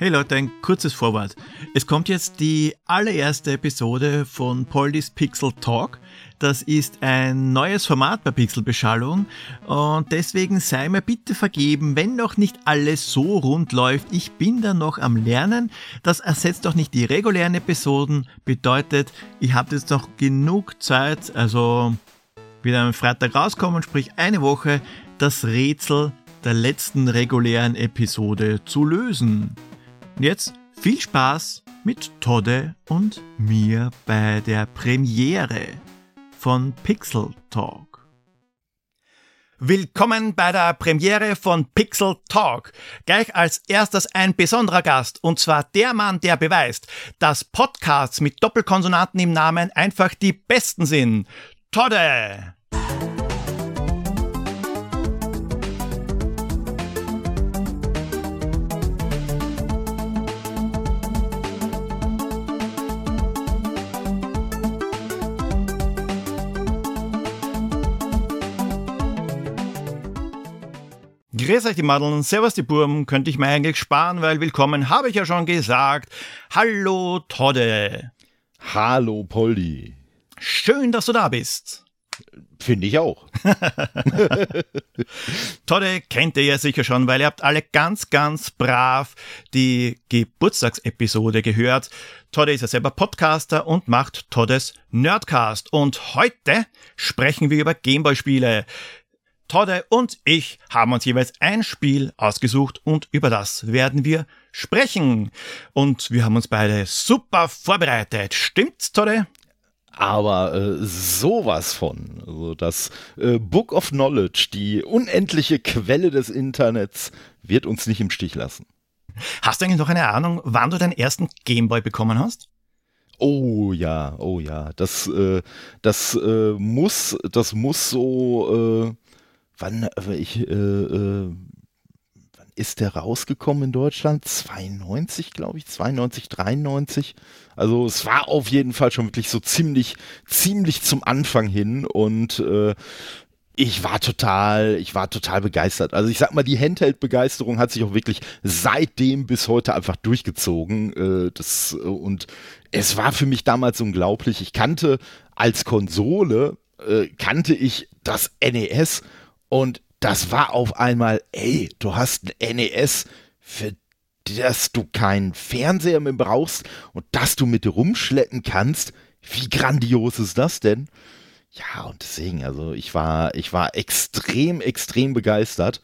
Hey Leute, ein kurzes Vorwort. Es kommt jetzt die allererste Episode von Poldis Pixel Talk. Das ist ein neues Format bei Pixelbeschallung und deswegen sei mir bitte vergeben, wenn noch nicht alles so rund läuft. Ich bin da noch am Lernen. Das ersetzt doch nicht die regulären Episoden. Bedeutet, ich habe jetzt noch genug Zeit, also wieder am Freitag rauskommen, sprich eine Woche, das Rätsel der letzten regulären Episode zu lösen. Und jetzt viel Spaß mit Todde und mir bei der Premiere von Pixel Talk. Willkommen bei der Premiere von Pixel Talk. Gleich als erstes ein besonderer Gast, und zwar der Mann, der beweist, dass Podcasts mit Doppelkonsonanten im Namen einfach die besten sind. Todde! Grüß euch die Madeln, servus die Burm, könnte ich mir eigentlich sparen, weil willkommen habe ich ja schon gesagt. Hallo Todde. Hallo Poldi. Schön, dass du da bist. Finde ich auch. Todde kennt ihr ja sicher schon, weil ihr habt alle ganz, ganz brav die Geburtstagsepisode gehört. Todde ist ja selber Podcaster und macht Toddes Nerdcast. Und heute sprechen wir über Gameboy-Spiele. Todde und ich haben uns jeweils ein Spiel ausgesucht und über das werden wir sprechen. Und wir haben uns beide super vorbereitet. Stimmt's, Todde? Aber äh, sowas von. Also das äh, Book of Knowledge, die unendliche Quelle des Internets, wird uns nicht im Stich lassen. Hast du eigentlich noch eine Ahnung, wann du deinen ersten Gameboy bekommen hast? Oh ja, oh ja. Das, äh, das äh, muss, das muss so äh, wann äh, ich, äh, äh, wann ist der rausgekommen in Deutschland? 92, glaube ich, 92, 93. Also es war auf jeden Fall schon wirklich so ziemlich, ziemlich zum Anfang hin und äh, ich war total, ich war total begeistert. Also ich sag mal, die Handheld-Begeisterung hat sich auch wirklich seitdem bis heute einfach durchgezogen. Äh, das, äh, und es war für mich damals unglaublich. Ich kannte als Konsole, kannte ich das NES und das war auf einmal, ey, du hast ein NES, für das du keinen Fernseher mehr brauchst und das du mit rumschleppen kannst. Wie grandios ist das denn? Ja, und deswegen, also ich war, ich war extrem, extrem begeistert.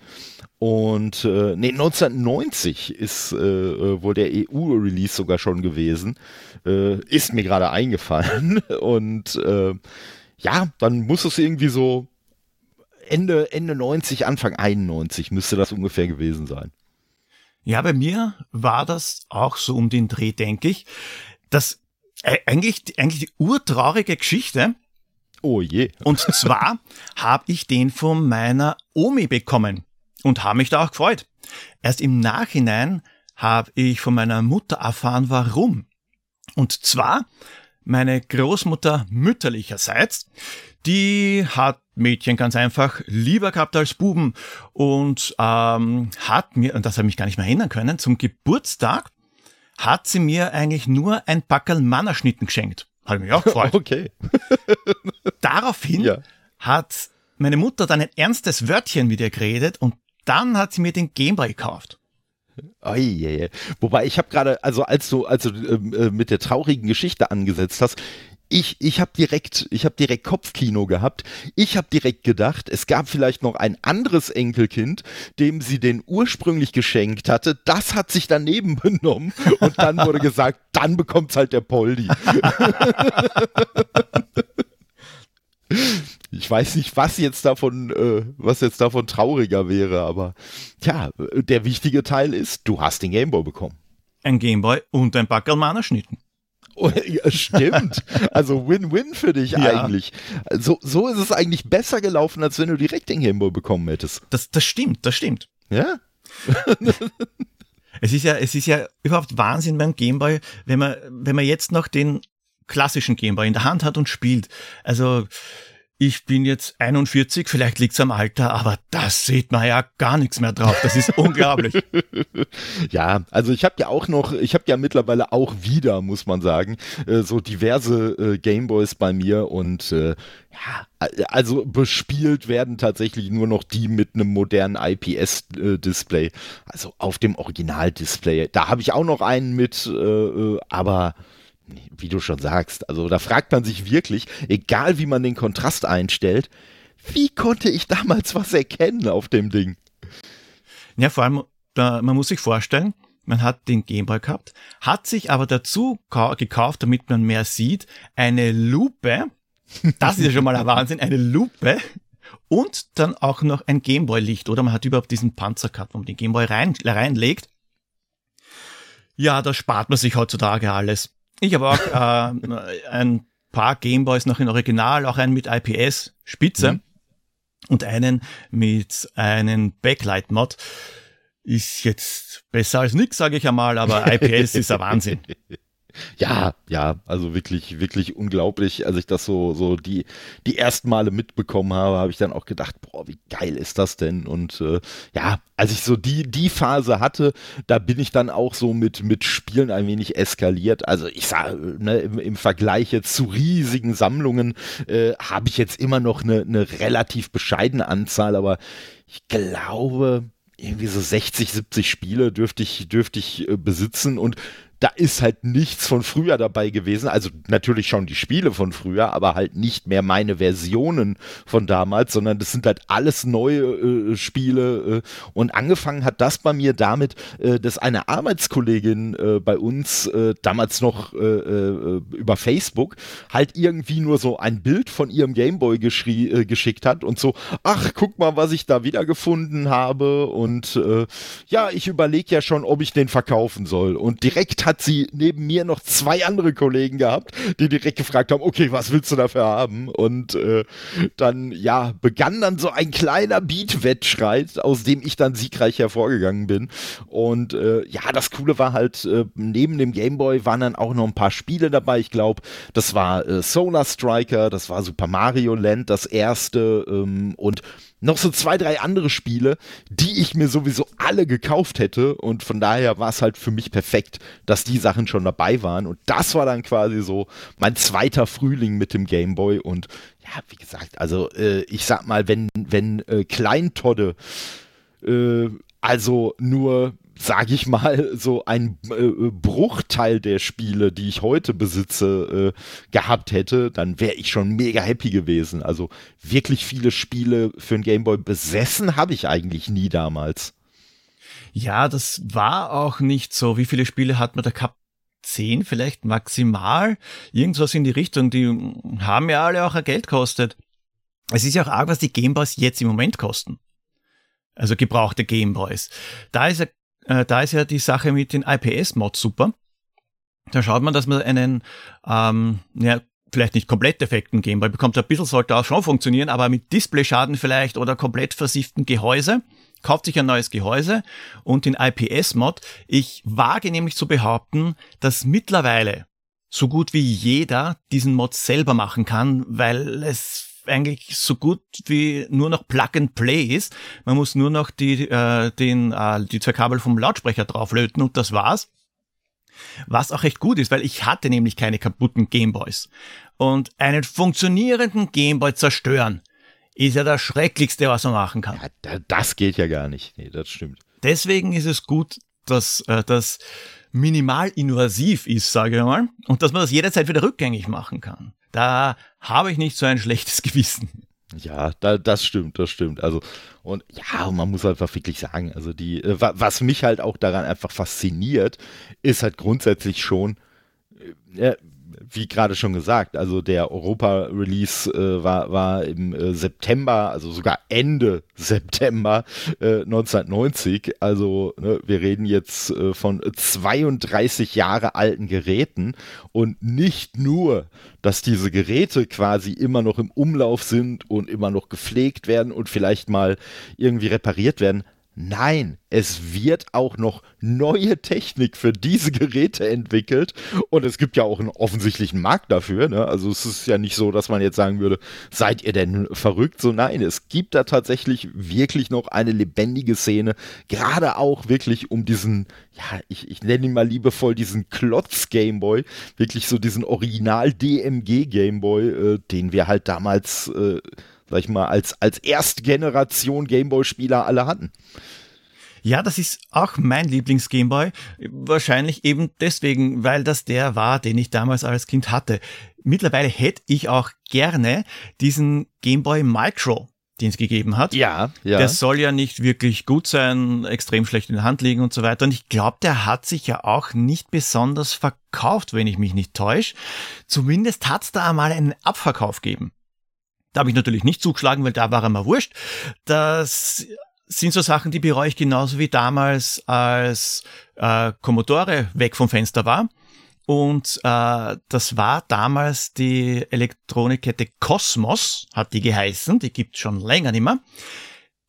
Und äh, nee, 1990 ist äh, äh, wohl der EU-Release sogar schon gewesen. Äh, ist mir gerade eingefallen. Und äh, ja, dann muss es irgendwie so Ende, Ende 90, Anfang 91 müsste das ungefähr gewesen sein. Ja, bei mir war das auch so um den Dreh, denke ich. Das äh, eigentlich, eigentlich die urtraurige Geschichte. Oh je. Und zwar habe ich den von meiner Omi bekommen und habe mich da auch gefreut. Erst im Nachhinein habe ich von meiner Mutter erfahren, warum. Und zwar meine Großmutter mütterlicherseits, die hat Mädchen ganz einfach lieber gehabt als Buben und ähm, hat mir, und das habe ich mich gar nicht mehr erinnern können, zum Geburtstag hat sie mir eigentlich nur ein Packerl Mannerschnitten geschenkt. Habe mich auch gefreut. Okay. Daraufhin ja. hat meine Mutter dann ein ernstes Wörtchen mit ihr geredet und dann hat sie mir den Gameboy gekauft. Oh je, Wobei ich habe gerade, also als du, als du ähm, äh, mit der traurigen Geschichte angesetzt hast, ich, ich habe direkt, ich direkt Kopfkino gehabt. Ich habe direkt gedacht, es gab vielleicht noch ein anderes Enkelkind, dem sie den ursprünglich geschenkt hatte. Das hat sich daneben benommen und dann wurde gesagt, dann bekommt's halt der Poldi. ich weiß nicht, was jetzt davon, äh, was jetzt davon trauriger wäre, aber ja, der wichtige Teil ist, du hast den Gameboy bekommen. Ein Gameboy und ein Backelmaner Schnitten. Stimmt. Also Win-Win für dich ja. eigentlich. So, so ist es eigentlich besser gelaufen, als wenn du direkt den Gameboy bekommen hättest. Das, das stimmt, das stimmt. Ja? es ist ja, es ist ja überhaupt Wahnsinn beim Gameboy, wenn man, wenn man jetzt noch den klassischen Gameboy in der Hand hat und spielt. Also, ich bin jetzt 41, vielleicht liegt's am Alter, aber das sieht man ja gar nichts mehr drauf. Das ist unglaublich. Ja, also ich habe ja auch noch, ich habe ja mittlerweile auch wieder, muss man sagen, äh, so diverse äh, Gameboys bei mir und äh, ja, also bespielt werden tatsächlich nur noch die mit einem modernen IPS-Display, also auf dem Original-Display. Da habe ich auch noch einen mit, aber wie du schon sagst, also da fragt man sich wirklich, egal wie man den Kontrast einstellt, wie konnte ich damals was erkennen auf dem Ding? Ja, vor allem, da, man muss sich vorstellen, man hat den Gameboy gehabt, hat sich aber dazu gekauft, damit man mehr sieht, eine Lupe. Das ist ja schon mal ein Wahnsinn, eine Lupe. Und dann auch noch ein Gameboy-Licht, oder man hat überhaupt diesen Panzer gehabt, wo man den Gameboy rein, reinlegt. Ja, da spart man sich heutzutage alles. Ich habe auch äh, ein paar Gameboys noch in Original, auch einen mit IPS Spitze mhm. und einen mit einem Backlight-Mod. Ist jetzt besser als nix, sage ich einmal, aber IPS ist ein Wahnsinn. Ja, ja, also wirklich, wirklich unglaublich. Als ich das so, so die, die ersten Male mitbekommen habe, habe ich dann auch gedacht, boah, wie geil ist das denn? Und äh, ja, als ich so die, die Phase hatte, da bin ich dann auch so mit, mit Spielen ein wenig eskaliert. Also ich sage, ne, im, im Vergleich jetzt zu riesigen Sammlungen äh, habe ich jetzt immer noch eine, eine relativ bescheidene Anzahl, aber ich glaube, irgendwie so 60, 70 Spiele dürfte ich, dürfte ich äh, besitzen und da ist halt nichts von früher dabei gewesen. Also natürlich schon die Spiele von früher, aber halt nicht mehr meine Versionen von damals, sondern das sind halt alles neue äh, Spiele. Äh, und angefangen hat das bei mir damit, äh, dass eine Arbeitskollegin äh, bei uns äh, damals noch äh, über Facebook halt irgendwie nur so ein Bild von ihrem Gameboy geschickt hat und so, ach, guck mal, was ich da wiedergefunden habe. Und ja, ich überlege ja schon, ob ich den verkaufen soll. Und direkt hat sie neben mir noch zwei andere Kollegen gehabt, die direkt gefragt haben, okay, was willst du dafür haben? Und äh, dann, ja, begann dann so ein kleiner Beat-Wettstreit, aus dem ich dann siegreich hervorgegangen bin. Und äh, ja, das Coole war halt, äh, neben dem Gameboy waren dann auch noch ein paar Spiele dabei. Ich glaube, das war äh, Solar Striker, das war Super Mario Land, das erste ähm, und noch so zwei, drei andere Spiele, die ich mir sowieso alle gekauft hätte. Und von daher war es halt für mich perfekt, dass die Sachen schon dabei waren. Und das war dann quasi so mein zweiter Frühling mit dem Game Boy. Und ja, wie gesagt, also äh, ich sag mal, wenn, wenn äh, Kleintodde äh, also nur sage ich mal, so ein äh, Bruchteil der Spiele, die ich heute besitze, äh, gehabt hätte, dann wäre ich schon mega happy gewesen. Also wirklich viele Spiele für ein Gameboy besessen habe ich eigentlich nie damals. Ja, das war auch nicht so. Wie viele Spiele hat man da gehabt? Zehn vielleicht maximal. Irgendwas in die Richtung. Die haben ja alle auch ein Geld kostet. Es ist ja auch arg, was die Gameboys jetzt im Moment kosten. Also gebrauchte Gameboys. Da ist ja äh, da ist ja die Sache mit den IPS-Mods super. Da schaut man, dass man einen, ähm, ja, vielleicht nicht komplett defekten Gameboy bekommt. Ein bisschen sollte auch schon funktionieren, aber mit Displayschaden vielleicht oder komplett versifften Gehäuse. Kauft sich ein neues Gehäuse und den IPS-Mod. Ich wage nämlich zu behaupten, dass mittlerweile so gut wie jeder diesen Mod selber machen kann, weil es eigentlich so gut wie nur noch Plug and Play ist. Man muss nur noch die, äh, den, äh, die zwei Kabel vom Lautsprecher drauflöten und das war's. Was auch echt gut ist, weil ich hatte nämlich keine kaputten Gameboys. Und einen funktionierenden Gameboy zerstören ist ja das Schrecklichste, was man machen kann. Ja, das geht ja gar nicht. Nee, das stimmt. Deswegen ist es gut, dass äh, das minimal invasiv ist, sage ich mal, und dass man das jederzeit wieder rückgängig machen kann. Da habe ich nicht so ein schlechtes Gewissen. Ja, da, das stimmt, das stimmt. Also, und ja, man muss einfach wirklich sagen, also die, äh, was mich halt auch daran einfach fasziniert, ist halt grundsätzlich schon, äh, wie gerade schon gesagt, also der Europa-Release äh, war, war im äh, September, also sogar Ende September äh, 1990. Also ne, wir reden jetzt äh, von 32 Jahre alten Geräten und nicht nur, dass diese Geräte quasi immer noch im Umlauf sind und immer noch gepflegt werden und vielleicht mal irgendwie repariert werden. Nein, es wird auch noch neue Technik für diese Geräte entwickelt und es gibt ja auch einen offensichtlichen Markt dafür. Ne? Also es ist ja nicht so, dass man jetzt sagen würde, seid ihr denn verrückt? So nein, es gibt da tatsächlich wirklich noch eine lebendige Szene, gerade auch wirklich um diesen, ja, ich, ich nenne ihn mal liebevoll diesen Klotz Gameboy, wirklich so diesen Original DMG Gameboy, äh, den wir halt damals äh, sag ich mal, als, als Erstgeneration Gameboy-Spieler alle hatten. Ja, das ist auch mein Lieblings-Gameboy. Wahrscheinlich eben deswegen, weil das der war, den ich damals als Kind hatte. Mittlerweile hätte ich auch gerne diesen Gameboy Micro, den es gegeben hat. Ja, ja. Der soll ja nicht wirklich gut sein, extrem schlecht in der Hand liegen und so weiter. Und ich glaube, der hat sich ja auch nicht besonders verkauft, wenn ich mich nicht täusche. Zumindest hat es da einmal einen Abverkauf gegeben. Da habe ich natürlich nicht zugeschlagen, weil da war er mal wurscht. Das sind so Sachen, die bereue ich genauso wie damals, als äh, Commodore weg vom Fenster war. Und äh, das war damals die Elektronikkette Cosmos, hat die geheißen, die gibt's schon länger nicht mehr.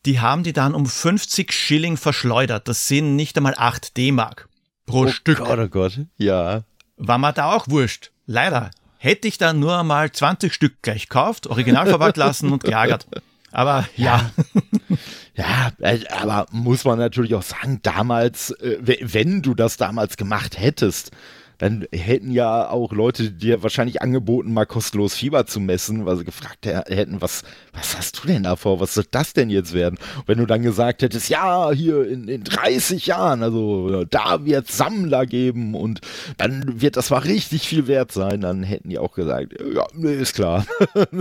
Die haben die dann um 50 Schilling verschleudert. Das sind nicht einmal 8 D-Mark pro oh Stück. Gott, oh Gott, ja. War mir da auch wurscht. Leider. Hätte ich dann nur mal 20 Stück gleich gekauft, original verpackt lassen und geärgert. Aber ja. Ja, äh, aber muss man natürlich auch sagen, damals, äh, wenn du das damals gemacht hättest, dann hätten ja auch Leute dir wahrscheinlich angeboten, mal kostenlos Fieber zu messen, weil sie gefragt hätten, was, was hast du denn da vor? Was soll das denn jetzt werden? Und wenn du dann gesagt hättest, ja, hier in, in 30 Jahren, also da wird Sammler geben und dann wird das mal richtig viel wert sein, dann hätten die auch gesagt, ja, ist klar.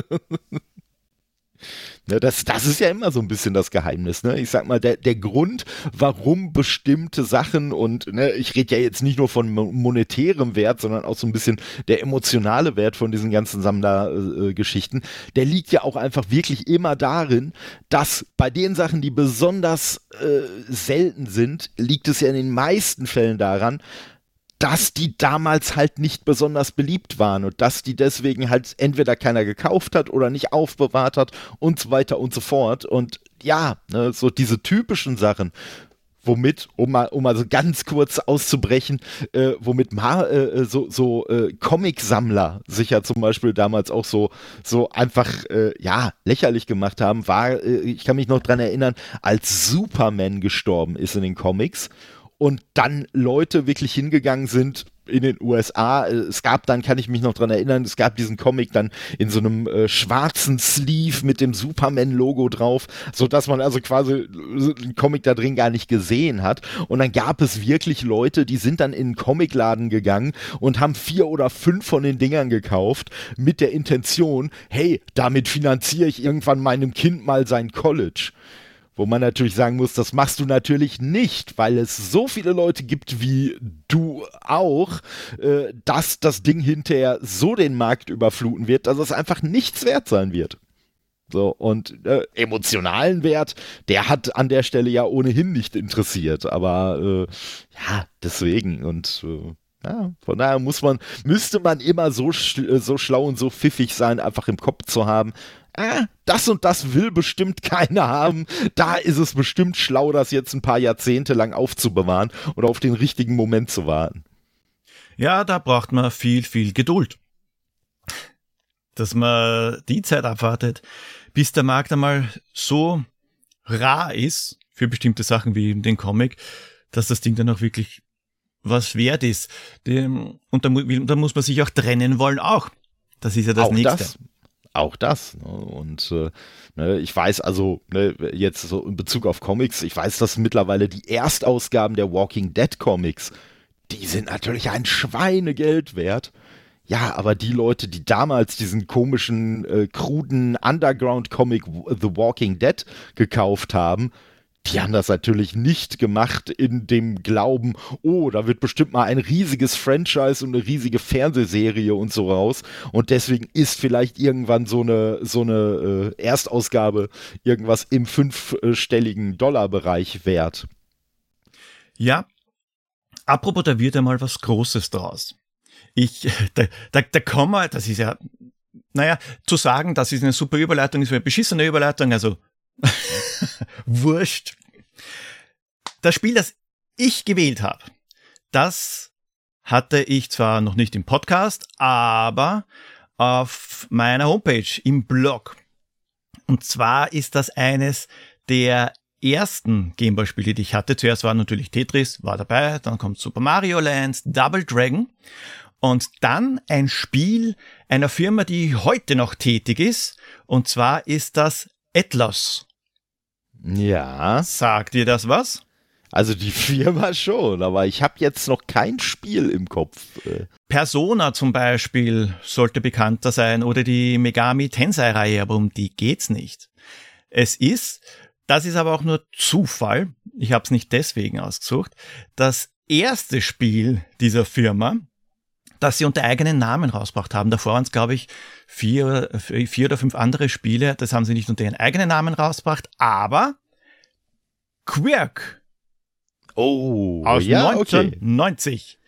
Ne, das, das ist ja immer so ein bisschen das Geheimnis. Ne? Ich sag mal, der, der Grund, warum bestimmte Sachen und ne, ich rede ja jetzt nicht nur von monetärem Wert, sondern auch so ein bisschen der emotionale Wert von diesen ganzen Sammlergeschichten, äh, der liegt ja auch einfach wirklich immer darin, dass bei den Sachen, die besonders äh, selten sind, liegt es ja in den meisten Fällen daran, dass die damals halt nicht besonders beliebt waren und dass die deswegen halt entweder keiner gekauft hat oder nicht aufbewahrt hat und so weiter und so fort. Und ja, ne, so diese typischen Sachen, womit, um mal, um mal so ganz kurz auszubrechen, äh, womit mal äh, so, so äh, Comic-Sammler sich ja zum Beispiel damals auch so, so einfach, äh, ja, lächerlich gemacht haben, war, äh, ich kann mich noch dran erinnern, als Superman gestorben ist in den Comics und dann Leute wirklich hingegangen sind in den USA. Es gab dann, kann ich mich noch dran erinnern, es gab diesen Comic dann in so einem äh, schwarzen Sleeve mit dem Superman-Logo drauf, so dass man also quasi den Comic da drin gar nicht gesehen hat. Und dann gab es wirklich Leute, die sind dann in einen Comicladen gegangen und haben vier oder fünf von den Dingern gekauft mit der Intention, hey, damit finanziere ich irgendwann meinem Kind mal sein College. Wo man natürlich sagen muss, das machst du natürlich nicht, weil es so viele Leute gibt wie du auch, äh, dass das Ding hinterher so den Markt überfluten wird, dass es einfach nichts wert sein wird. So, und äh, emotionalen Wert, der hat an der Stelle ja ohnehin nicht interessiert. Aber äh, ja, deswegen und äh, ja, von daher muss man, müsste man immer so, so schlau und so pfiffig sein, einfach im Kopf zu haben äh, das und das will bestimmt keiner haben. Da ist es bestimmt schlau, das jetzt ein paar Jahrzehnte lang aufzubewahren oder auf den richtigen Moment zu warten. Ja, da braucht man viel, viel Geduld. Dass man die Zeit abwartet, bis der Markt einmal so rar ist für bestimmte Sachen wie den Comic, dass das Ding dann auch wirklich was wert ist. Und da, muss man sich auch trennen wollen auch. Das ist ja das auch Nächste. Das, auch das. Ne? Und äh, ne, ich weiß also, ne, jetzt so in Bezug auf Comics, ich weiß, dass mittlerweile die Erstausgaben der Walking Dead Comics, die sind natürlich ein Schweinegeld wert. Ja, aber die Leute, die damals diesen komischen, äh, kruden Underground-Comic The Walking Dead gekauft haben, die haben das natürlich nicht gemacht in dem Glauben, oh, da wird bestimmt mal ein riesiges Franchise und eine riesige Fernsehserie und so raus. Und deswegen ist vielleicht irgendwann so eine, so eine äh, Erstausgabe irgendwas im fünfstelligen Dollarbereich wert. Ja, apropos, da wird einmal was Großes draus. Ich, da, da, da kommen wir, das ist ja, naja, zu sagen, das ist eine super Überleitung, ist eine beschissene Überleitung, also wurscht. Das Spiel, das ich gewählt habe, das hatte ich zwar noch nicht im Podcast, aber auf meiner Homepage im Blog. Und zwar ist das eines der ersten Gameboy-Spiele, die ich hatte. Zuerst war natürlich Tetris, war dabei, dann kommt Super Mario Land, Double Dragon und dann ein Spiel einer Firma, die heute noch tätig ist. Und zwar ist das Atlas. Ja. Sagt dir das was? Also die Firma schon, aber ich habe jetzt noch kein Spiel im Kopf. Persona zum Beispiel sollte bekannter sein oder die Megami Tensei-Reihe, aber um die geht's nicht. Es ist, das ist aber auch nur Zufall, ich habe es nicht deswegen ausgesucht, das erste Spiel dieser Firma, dass sie unter eigenen Namen rausgebracht haben. Davor waren es, glaube ich, vier, vier oder fünf andere Spiele. Das haben sie nicht unter ihren eigenen Namen rausgebracht, aber Quirk. Oh, aus ja, 1990.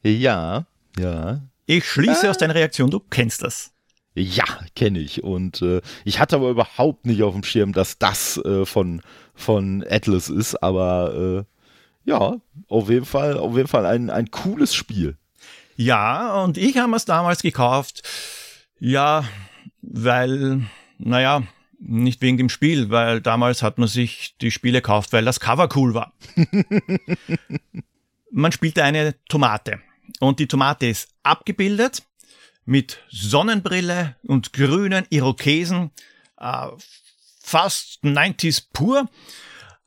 Okay. Ja, ja. Ich schließe ah. aus deiner Reaktion, du kennst das. Ja, kenne ich. Und äh, ich hatte aber überhaupt nicht auf dem Schirm, dass das äh, von, von Atlas ist. Aber äh, ja, auf jeden Fall, auf jeden Fall ein, ein cooles Spiel. Ja, und ich habe es damals gekauft. Ja, weil, naja, nicht wegen dem Spiel, weil damals hat man sich die Spiele gekauft, weil das Cover cool war. man spielte eine Tomate und die Tomate ist abgebildet mit Sonnenbrille und grünen Irokesen, äh, fast 90s pur. Und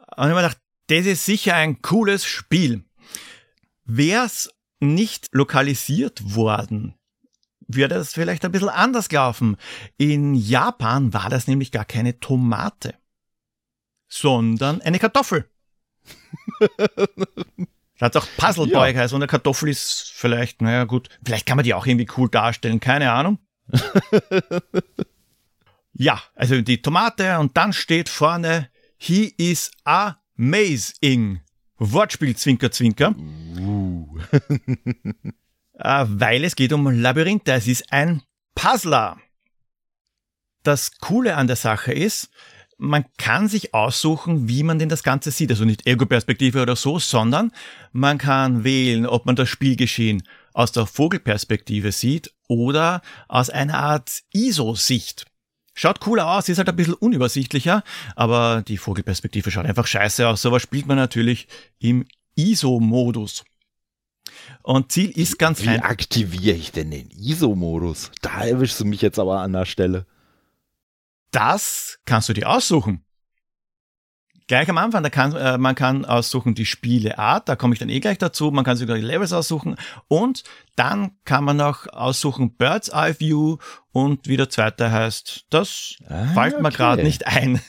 ich habe mir gedacht, das ist sicher ein cooles Spiel. Wär's nicht lokalisiert worden, würde das vielleicht ein bisschen anders laufen. In Japan war das nämlich gar keine Tomate, sondern eine Kartoffel. Da hat auch Puzzleboy ja. geheißen und eine Kartoffel ist vielleicht, naja gut, vielleicht kann man die auch irgendwie cool darstellen, keine Ahnung. ja, also die Tomate und dann steht vorne, he is amazing. Wortspiel Zwinker Zwinker. Uh. Äh, weil es geht um Labyrinthe. Es ist ein Puzzler. Das Coole an der Sache ist, man kann sich aussuchen, wie man denn das Ganze sieht. Also nicht Ego-Perspektive oder so, sondern man kann wählen, ob man das Spielgeschehen aus der Vogelperspektive sieht oder aus einer Art ISO-Sicht. Schaut cooler aus, ist halt ein bisschen unübersichtlicher, aber die Vogelperspektive schaut einfach scheiße aus. Sowas spielt man natürlich im ISO-Modus. Und Ziel ist ganz Wie ein aktiviere ich denn den ISO-Modus? Da erwischst du mich jetzt aber an der Stelle. Das kannst du dir aussuchen. Gleich am Anfang, da kann, äh, man kann aussuchen die Spieleart, da komme ich dann eh gleich dazu, man kann sogar die Levels aussuchen und dann kann man noch aussuchen Bird's Eye View und wie der zweite heißt, das ah, fällt mir okay. gerade nicht ein.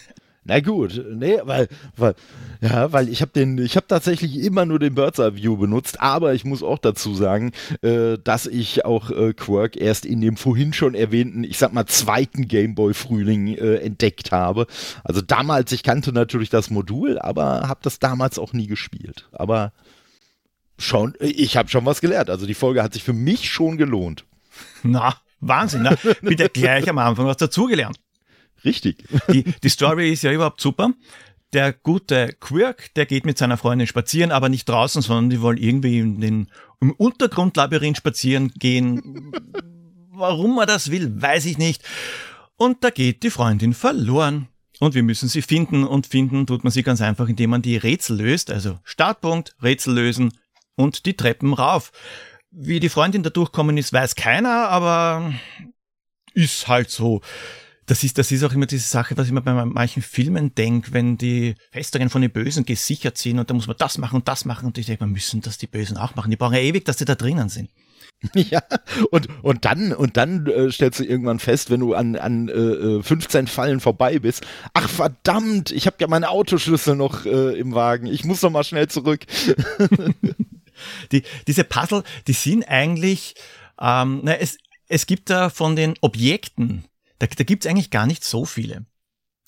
Na gut, nee, weil, weil, ja, weil ich habe den, ich habe tatsächlich immer nur den Bird's Eye View benutzt, aber ich muss auch dazu sagen, äh, dass ich auch äh, Quirk erst in dem vorhin schon erwähnten, ich sag mal zweiten Gameboy Frühling äh, entdeckt habe. Also damals, ich kannte natürlich das Modul, aber habe das damals auch nie gespielt. Aber schon, ich habe schon was gelernt. Also die Folge hat sich für mich schon gelohnt. Na, Wahnsinn, ne? Bitte gleich am Anfang was dazugelernt. Richtig. Die, die Story ist ja überhaupt super. Der gute Quirk, der geht mit seiner Freundin spazieren, aber nicht draußen, sondern die wollen irgendwie in den, im Untergrundlabyrinth spazieren gehen. Warum er das will, weiß ich nicht. Und da geht die Freundin verloren. Und wir müssen sie finden. Und finden tut man sie ganz einfach, indem man die Rätsel löst. Also Startpunkt, Rätsel lösen und die Treppen rauf. Wie die Freundin da durchkommen ist, weiß keiner, aber ist halt so das ist, das ist auch immer diese Sache, was ich mir bei manchen Filmen denke, wenn die Festungen von den Bösen gesichert sind und da muss man das machen und das machen und ich denke, wir müssen das die Bösen auch machen. Die brauchen ja ewig, dass die da drinnen sind. Ja, und, und dann, und dann äh, stellst du irgendwann fest, wenn du an, an äh, 15 äh, Fallen vorbei bist, ach verdammt, ich habe ja meine Autoschlüssel noch äh, im Wagen, ich muss noch mal schnell zurück. die, diese Puzzle, die sind eigentlich, ähm, na, es, es gibt da von den Objekten, da, da gibt es eigentlich gar nicht so viele.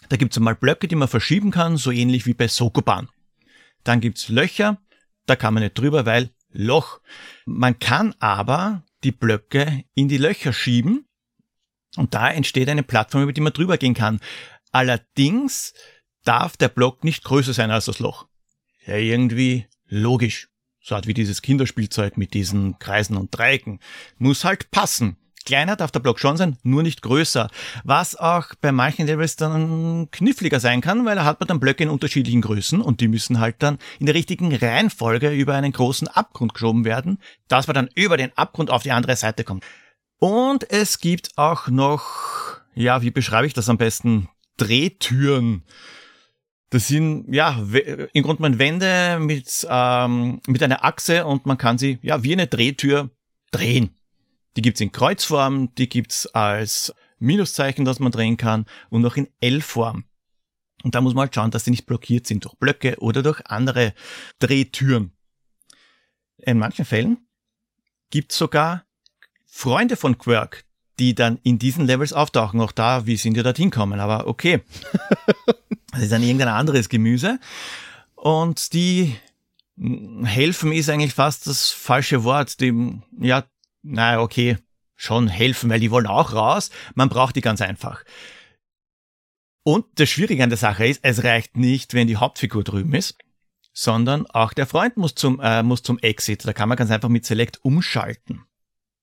Da gibt es einmal Blöcke, die man verschieben kann, so ähnlich wie bei Sokoban. Dann gibt's Löcher, da kann man nicht drüber, weil Loch. Man kann aber die Blöcke in die Löcher schieben und da entsteht eine Plattform, über die man drüber gehen kann. Allerdings darf der Block nicht größer sein als das Loch. ja irgendwie logisch. So hat wie dieses Kinderspielzeug mit diesen Kreisen und Dreiecken. Muss halt passen. Kleiner darf der Block schon sein, nur nicht größer. Was auch bei manchen Levels dann kniffliger sein kann, weil da hat man dann Blöcke in unterschiedlichen Größen und die müssen halt dann in der richtigen Reihenfolge über einen großen Abgrund geschoben werden, dass man dann über den Abgrund auf die andere Seite kommt. Und es gibt auch noch, ja, wie beschreibe ich das am besten? Drehtüren. Das sind ja im Grunde genommen Wände mit, ähm, mit einer Achse und man kann sie ja wie eine Drehtür drehen. Die gibt's in Kreuzform, die gibt's als Minuszeichen, das man drehen kann und auch in L-Form. Und da muss man halt schauen, dass sie nicht blockiert sind durch Blöcke oder durch andere Drehtüren. In manchen Fällen gibt's sogar Freunde von Quirk, die dann in diesen Levels auftauchen. Auch da, wie sind die dorthin kommen? Aber okay. das ist dann irgendein anderes Gemüse. Und die helfen ist eigentlich fast das falsche Wort. Die, ja, naja, okay, schon helfen, weil die wollen auch raus. Man braucht die ganz einfach. Und das Schwierige an der Sache ist, es reicht nicht, wenn die Hauptfigur drüben ist, sondern auch der Freund muss zum, äh, muss zum Exit. Da kann man ganz einfach mit Select umschalten.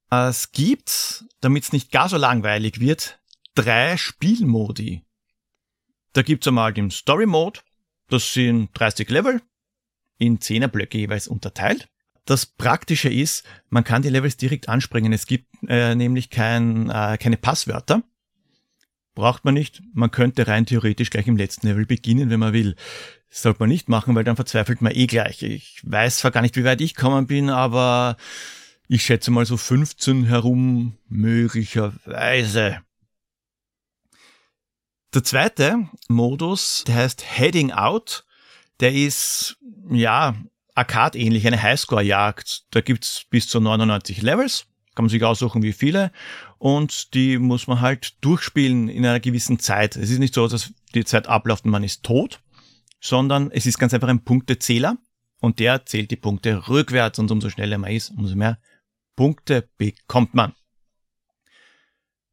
Es gibt, damit es nicht gar so langweilig wird, drei Spielmodi. Da gibt's einmal den Story Mode, das sind 30 Level, in 10er Blöcke jeweils unterteilt. Das Praktische ist, man kann die Levels direkt anspringen. Es gibt äh, nämlich kein, äh, keine Passwörter. Braucht man nicht. Man könnte rein theoretisch gleich im letzten Level beginnen, wenn man will. Das sollte man nicht machen, weil dann verzweifelt man eh gleich. Ich weiß zwar gar nicht, wie weit ich gekommen bin, aber ich schätze mal so 15 herum möglicherweise. Der zweite Modus, der heißt Heading Out. Der ist, ja, Arcade-ähnlich, eine Highscore-Jagd. Da gibt's bis zu 99 Levels, kann man sich aussuchen, wie viele. Und die muss man halt durchspielen in einer gewissen Zeit. Es ist nicht so, dass die Zeit abläuft und man ist tot, sondern es ist ganz einfach ein Punktezähler und der zählt die Punkte rückwärts und umso schneller man ist, umso mehr Punkte bekommt man.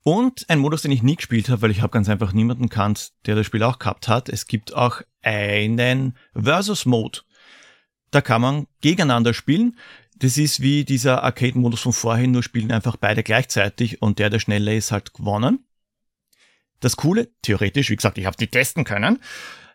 Und ein Modus, den ich nie gespielt habe, weil ich habe ganz einfach niemanden kannt, der das Spiel auch gehabt hat. Es gibt auch einen Versus-Mode. Da kann man gegeneinander spielen. Das ist wie dieser Arcade-Modus von vorhin, nur spielen einfach beide gleichzeitig und der, der schneller ist, halt gewonnen. Das Coole, theoretisch, wie gesagt, ich habe die testen können,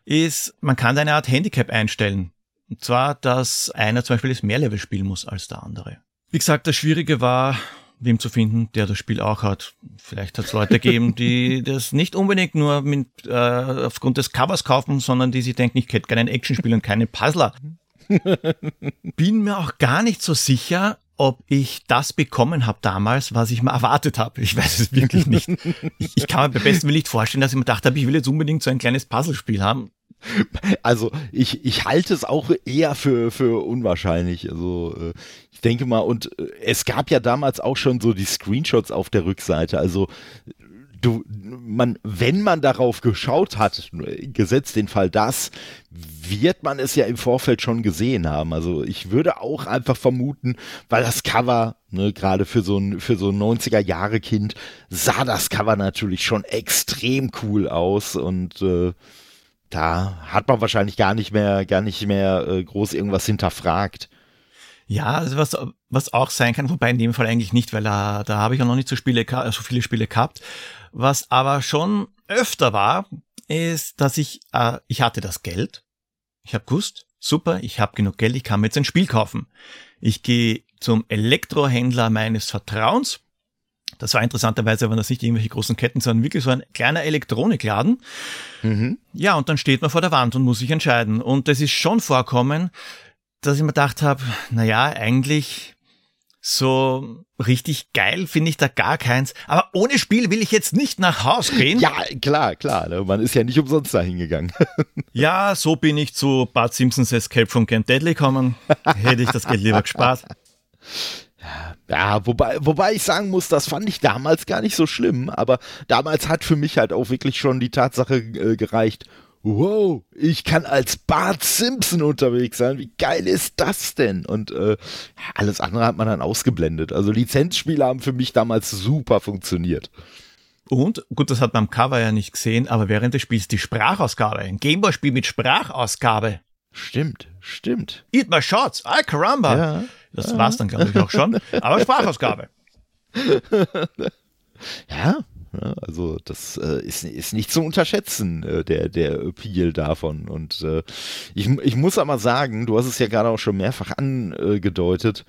ist, man kann eine Art Handicap einstellen. Und zwar, dass einer zum Beispiel das Mehrlevel spielen muss als der andere. Wie gesagt, das Schwierige war, wem zu finden, der das Spiel auch hat. Vielleicht hat es Leute gegeben, die das nicht unbedingt nur mit, äh, aufgrund des Covers kaufen, sondern die sich denken, ich hätte gerne ein Actionspiel und keine Puzzler. Bin mir auch gar nicht so sicher, ob ich das bekommen habe damals, was ich mal erwartet habe. Ich weiß es wirklich nicht. Ich, ich kann mir beim besten Willen nicht vorstellen, dass ich mir gedacht habe, ich will jetzt unbedingt so ein kleines Puzzlespiel haben. Also ich, ich halte es auch eher für, für unwahrscheinlich. Also äh, ich denke mal, und äh, es gab ja damals auch schon so die Screenshots auf der Rückseite. Also du, man, wenn man darauf geschaut hat, gesetzt den Fall das, wird man es ja im Vorfeld schon gesehen haben. Also ich würde auch einfach vermuten, weil das Cover, ne, gerade für so ein, für so ein 90er Jahre Kind, sah das Cover natürlich schon extrem cool aus und äh, da hat man wahrscheinlich gar nicht mehr, gar nicht mehr äh, groß irgendwas hinterfragt. Ja, also was, was auch sein kann, wobei in dem Fall eigentlich nicht, weil da, da habe ich ja noch nicht so, Spiele, so viele Spiele gehabt. Was aber schon öfter war, ist, dass ich, äh, ich hatte das Geld. Ich habe gewusst, super, ich habe genug Geld, ich kann mir jetzt ein Spiel kaufen. Ich gehe zum Elektrohändler meines Vertrauens. Das war interessanterweise, waren das nicht irgendwelche großen Ketten, sondern wirklich so ein kleiner Elektronikladen. Mhm. Ja, und dann steht man vor der Wand und muss sich entscheiden. Und das ist schon vorkommen, dass ich mir gedacht habe, na ja, eigentlich so richtig geil finde ich da gar keins. Aber ohne Spiel will ich jetzt nicht nach Haus gehen. Ja, klar, klar. Ne? Man ist ja nicht umsonst dahin gegangen. ja, so bin ich zu Bart Simpsons Escape from Camp Deadly gekommen. Hätte ich das Geld lieber gespart. Ja, wobei, wobei ich sagen muss, das fand ich damals gar nicht so schlimm, aber damals hat für mich halt auch wirklich schon die Tatsache äh, gereicht, wow, ich kann als Bart Simpson unterwegs sein. Wie geil ist das denn? Und äh, alles andere hat man dann ausgeblendet. Also Lizenzspiele haben für mich damals super funktioniert. Und, gut, das hat man am Cover ja nicht gesehen, aber während des Spiels die Sprachausgabe, ein Gameboy-Spiel mit Sprachausgabe. Stimmt, stimmt. Eat my shots. Ay, caramba. Ja. Das war's dann, glaube ich, auch schon. Aber Sprachausgabe. Ja, ja, also das äh, ist, ist nicht zu unterschätzen, äh, der, der Appeal davon. Und äh, ich, ich muss aber sagen, du hast es ja gerade auch schon mehrfach angedeutet,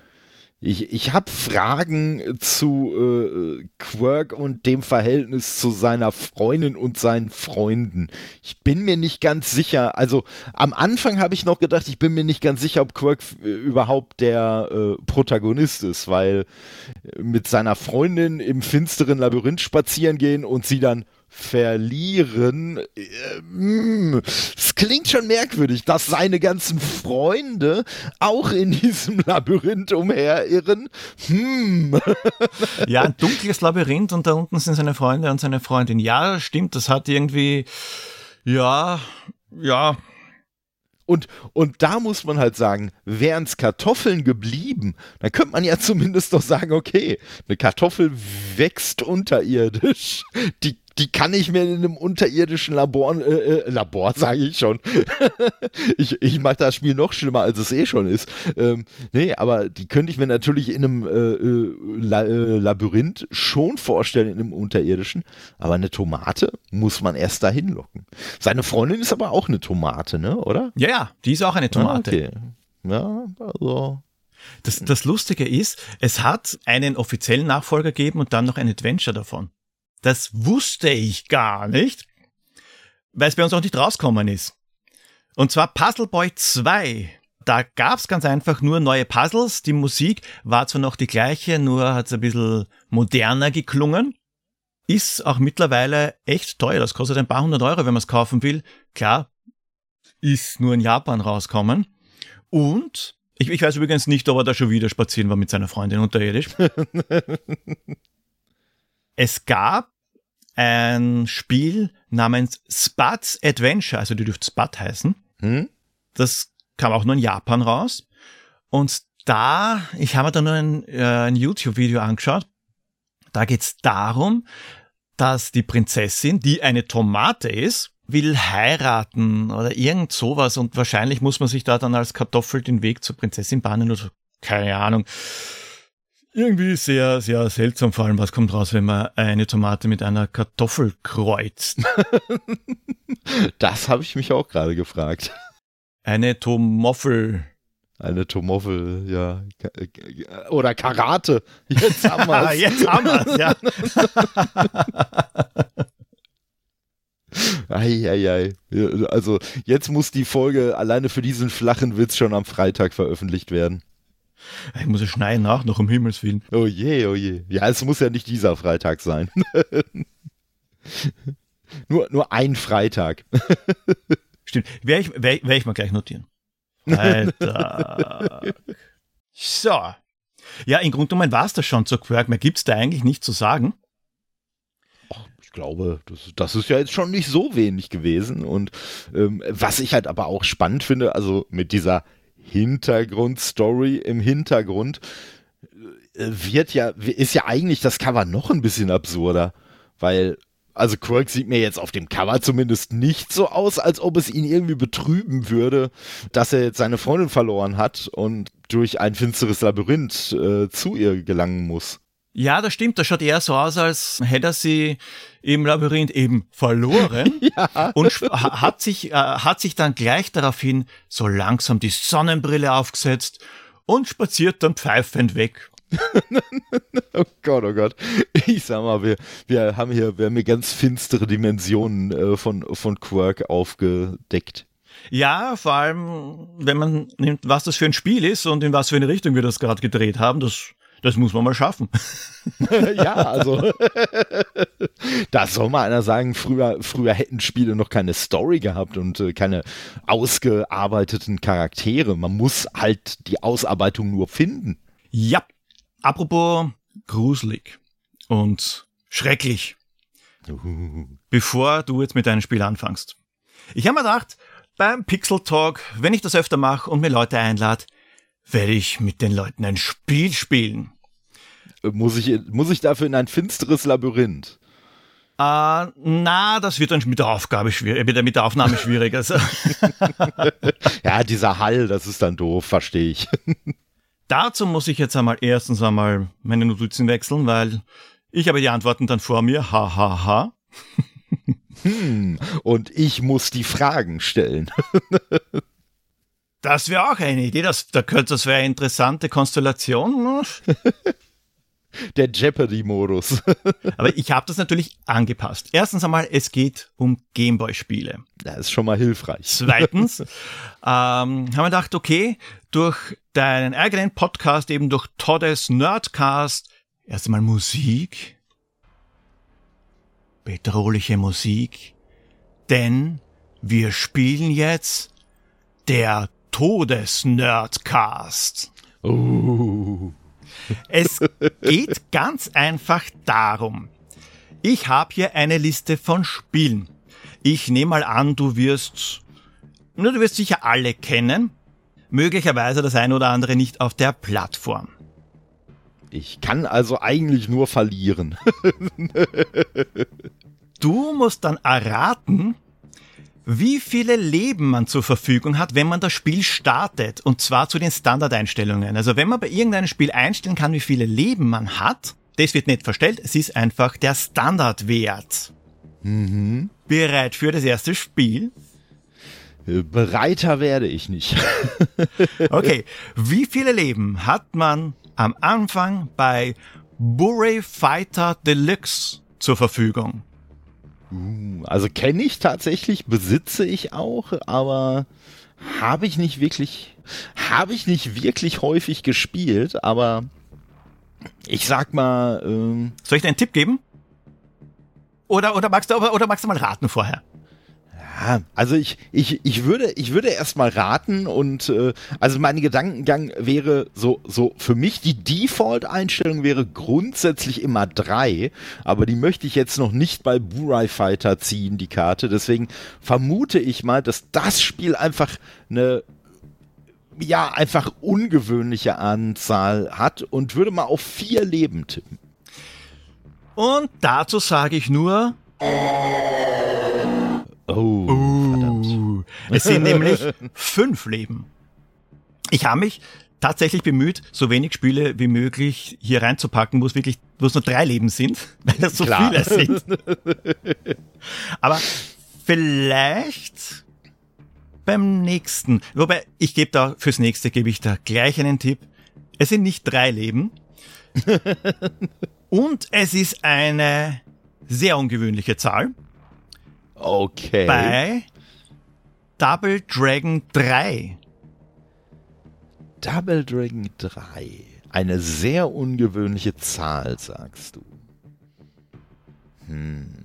ich, ich habe Fragen zu äh, Quirk und dem Verhältnis zu seiner Freundin und seinen Freunden. Ich bin mir nicht ganz sicher. Also am Anfang habe ich noch gedacht, ich bin mir nicht ganz sicher, ob Quirk äh, überhaupt der äh, Protagonist ist, weil äh, mit seiner Freundin im finsteren Labyrinth spazieren gehen und sie dann verlieren. Äh, mm, es klingt schon merkwürdig, dass seine ganzen Freunde auch in diesem Labyrinth umherirren. Hm. Ja, ein dunkles Labyrinth und da unten sind seine Freunde und seine Freundin. Ja, stimmt, das hat irgendwie, ja, ja, Und, und da muss man halt sagen, wären es Kartoffeln geblieben, dann könnte man ja zumindest doch sagen, okay, eine Kartoffel wächst unterirdisch. Die, die kann ich mir in einem unterirdischen Labor, äh, äh, Labor sage ich schon. ich ich mache das Spiel noch schlimmer, als es eh schon ist. Ähm, nee, aber die könnte ich mir natürlich in einem äh, äh, La äh, Labyrinth schon vorstellen, in einem unterirdischen. Aber eine Tomate muss man erst dahin locken. Seine Freundin ist aber auch eine Tomate, ne, oder? ja, ja, die ist auch eine Tomate. Ah, okay. Ja, also. Das, das Lustige ist, es hat einen offiziellen Nachfolger gegeben und dann noch ein Adventure davon. Das wusste ich gar nicht, weil es bei uns auch nicht rauskommen ist. Und zwar Puzzle Boy 2. Da gab's ganz einfach nur neue Puzzles. Die Musik war zwar noch die gleiche, nur hat's ein bisschen moderner geklungen. Ist auch mittlerweile echt teuer. Das kostet ein paar hundert Euro, wenn man es kaufen will. Klar, ist nur in Japan rauskommen. Und ich, ich weiß übrigens nicht, ob er da schon wieder spazieren war mit seiner Freundin unterirdisch. es gab ein Spiel namens Spud's Adventure, also die dürfte Spud heißen. Hm? Das kam auch nur in Japan raus. Und da, ich habe mir da nur ein, äh, ein YouTube-Video angeschaut. Da geht's darum, dass die Prinzessin, die eine Tomate ist, will heiraten oder irgend sowas und wahrscheinlich muss man sich da dann als Kartoffel den Weg zur Prinzessin bahnen oder so. keine Ahnung. Irgendwie sehr, sehr seltsam, vor allem was kommt raus, wenn man eine Tomate mit einer Kartoffel kreuzt. Das habe ich mich auch gerade gefragt. Eine Tomoffel. Eine Tomoffel, ja. Oder Karate. Jetzt haben Ah, wir's. jetzt haben wir's, ja. Eieiei. Also jetzt muss die Folge alleine für diesen flachen Witz schon am Freitag veröffentlicht werden. Ich muss es schneiden auch noch, um Himmels Willen. Oh je, oh je. Ja, es muss ja nicht dieser Freitag sein. nur, nur ein Freitag. Stimmt. Werde ich, werd, werd ich mal gleich notieren. Alter. so. Ja, im Grunde genommen war es das schon zur Quirk. Mehr gibt's da eigentlich nicht zu sagen. Ich glaube, das, das ist ja jetzt schon nicht so wenig gewesen. Und ähm, was ich halt aber auch spannend finde, also mit dieser Hintergrundstory im Hintergrund, äh, wird ja, ist ja eigentlich das Cover noch ein bisschen absurder. Weil, also Quirk sieht mir jetzt auf dem Cover zumindest nicht so aus, als ob es ihn irgendwie betrüben würde, dass er jetzt seine Freundin verloren hat und durch ein finsteres Labyrinth äh, zu ihr gelangen muss. Ja, das stimmt. Das schaut eher so aus, als hätte er sie im Labyrinth eben verloren Ja. und hat sich, äh, hat sich dann gleich daraufhin so langsam die Sonnenbrille aufgesetzt und spaziert dann pfeifend weg. Oh Gott, oh Gott. Ich sag mal, wir, wir haben hier, wir haben hier ganz finstere Dimensionen äh, von, von Quirk aufgedeckt. Ja, vor allem, wenn man nimmt, was das für ein Spiel ist und in was für eine Richtung wir das gerade gedreht haben, das, das muss man mal schaffen. ja, also. da soll mal einer sagen, früher, früher hätten Spiele noch keine Story gehabt und äh, keine ausgearbeiteten Charaktere. Man muss halt die Ausarbeitung nur finden. Ja, apropos gruselig und schrecklich, bevor du jetzt mit deinem Spiel anfängst. Ich habe mir gedacht, beim Pixel Talk, wenn ich das öfter mache und mir Leute einlade, werde ich mit den Leuten ein Spiel spielen. Äh, Muss ich, muss ich dafür in ein finsteres Labyrinth? Äh, na, das wird dann mit der Aufgabe schwierig, mit der, mit der Aufnahme schwierig. Also. ja, dieser Hall, das ist dann doof, verstehe ich. Dazu muss ich jetzt einmal erstens einmal meine Notizen wechseln, weil ich habe die Antworten dann vor mir. Ha, ha, ha. Hm, und ich muss die Fragen stellen. das wäre auch eine Idee. Das, da könnte, das wäre eine interessante Konstellation. Der Jeopardy-Modus. Aber ich habe das natürlich angepasst. Erstens einmal, es geht um Gameboy-Spiele. Das ist schon mal hilfreich. Zweitens ähm, haben wir gedacht, okay, durch deinen eigenen Podcast, eben durch Toddes Nerdcast, erst einmal Musik, bedrohliche Musik, denn wir spielen jetzt der Todes-Nerdcast. Oh. Es geht ganz einfach darum. Ich habe hier eine Liste von Spielen. Ich nehme mal an, du wirst, du wirst sicher alle kennen. Möglicherweise das ein oder andere nicht auf der Plattform. Ich kann also eigentlich nur verlieren. du musst dann erraten, wie viele Leben man zur Verfügung hat, wenn man das Spiel startet. Und zwar zu den Standardeinstellungen. Also wenn man bei irgendeinem Spiel einstellen kann, wie viele Leben man hat, das wird nicht verstellt, es ist einfach der Standardwert. Mhm. Bereit für das erste Spiel? Äh, bereiter werde ich nicht. okay, wie viele Leben hat man am Anfang bei Buray Fighter Deluxe zur Verfügung? Uh, also kenne ich tatsächlich, besitze ich auch, aber habe ich nicht wirklich, habe ich nicht wirklich häufig gespielt, aber ich sag mal. Ähm, Soll ich dir einen Tipp geben? Oder, oder, magst du, oder magst du mal raten vorher? Also ich, ich, ich würde, ich würde erstmal raten und äh, also mein Gedankengang wäre so, so für mich die Default-Einstellung wäre grundsätzlich immer drei, aber die möchte ich jetzt noch nicht bei Burai Fighter ziehen, die Karte. Deswegen vermute ich mal, dass das Spiel einfach eine ja, einfach ungewöhnliche Anzahl hat und würde mal auf vier Leben tippen. Und dazu sage ich nur. Oh, uh, es sind nämlich fünf Leben. Ich habe mich tatsächlich bemüht, so wenig Spiele wie möglich hier reinzupacken, wo es wirklich, wo es nur drei Leben sind, weil das so Klar. viele sind. Aber vielleicht beim nächsten, wobei ich gebe da fürs nächste gebe ich da gleich einen Tipp. Es sind nicht drei Leben. und es ist eine sehr ungewöhnliche Zahl. Okay. Bei Double Dragon 3. Double Dragon 3. Eine sehr ungewöhnliche Zahl, sagst du. Hm.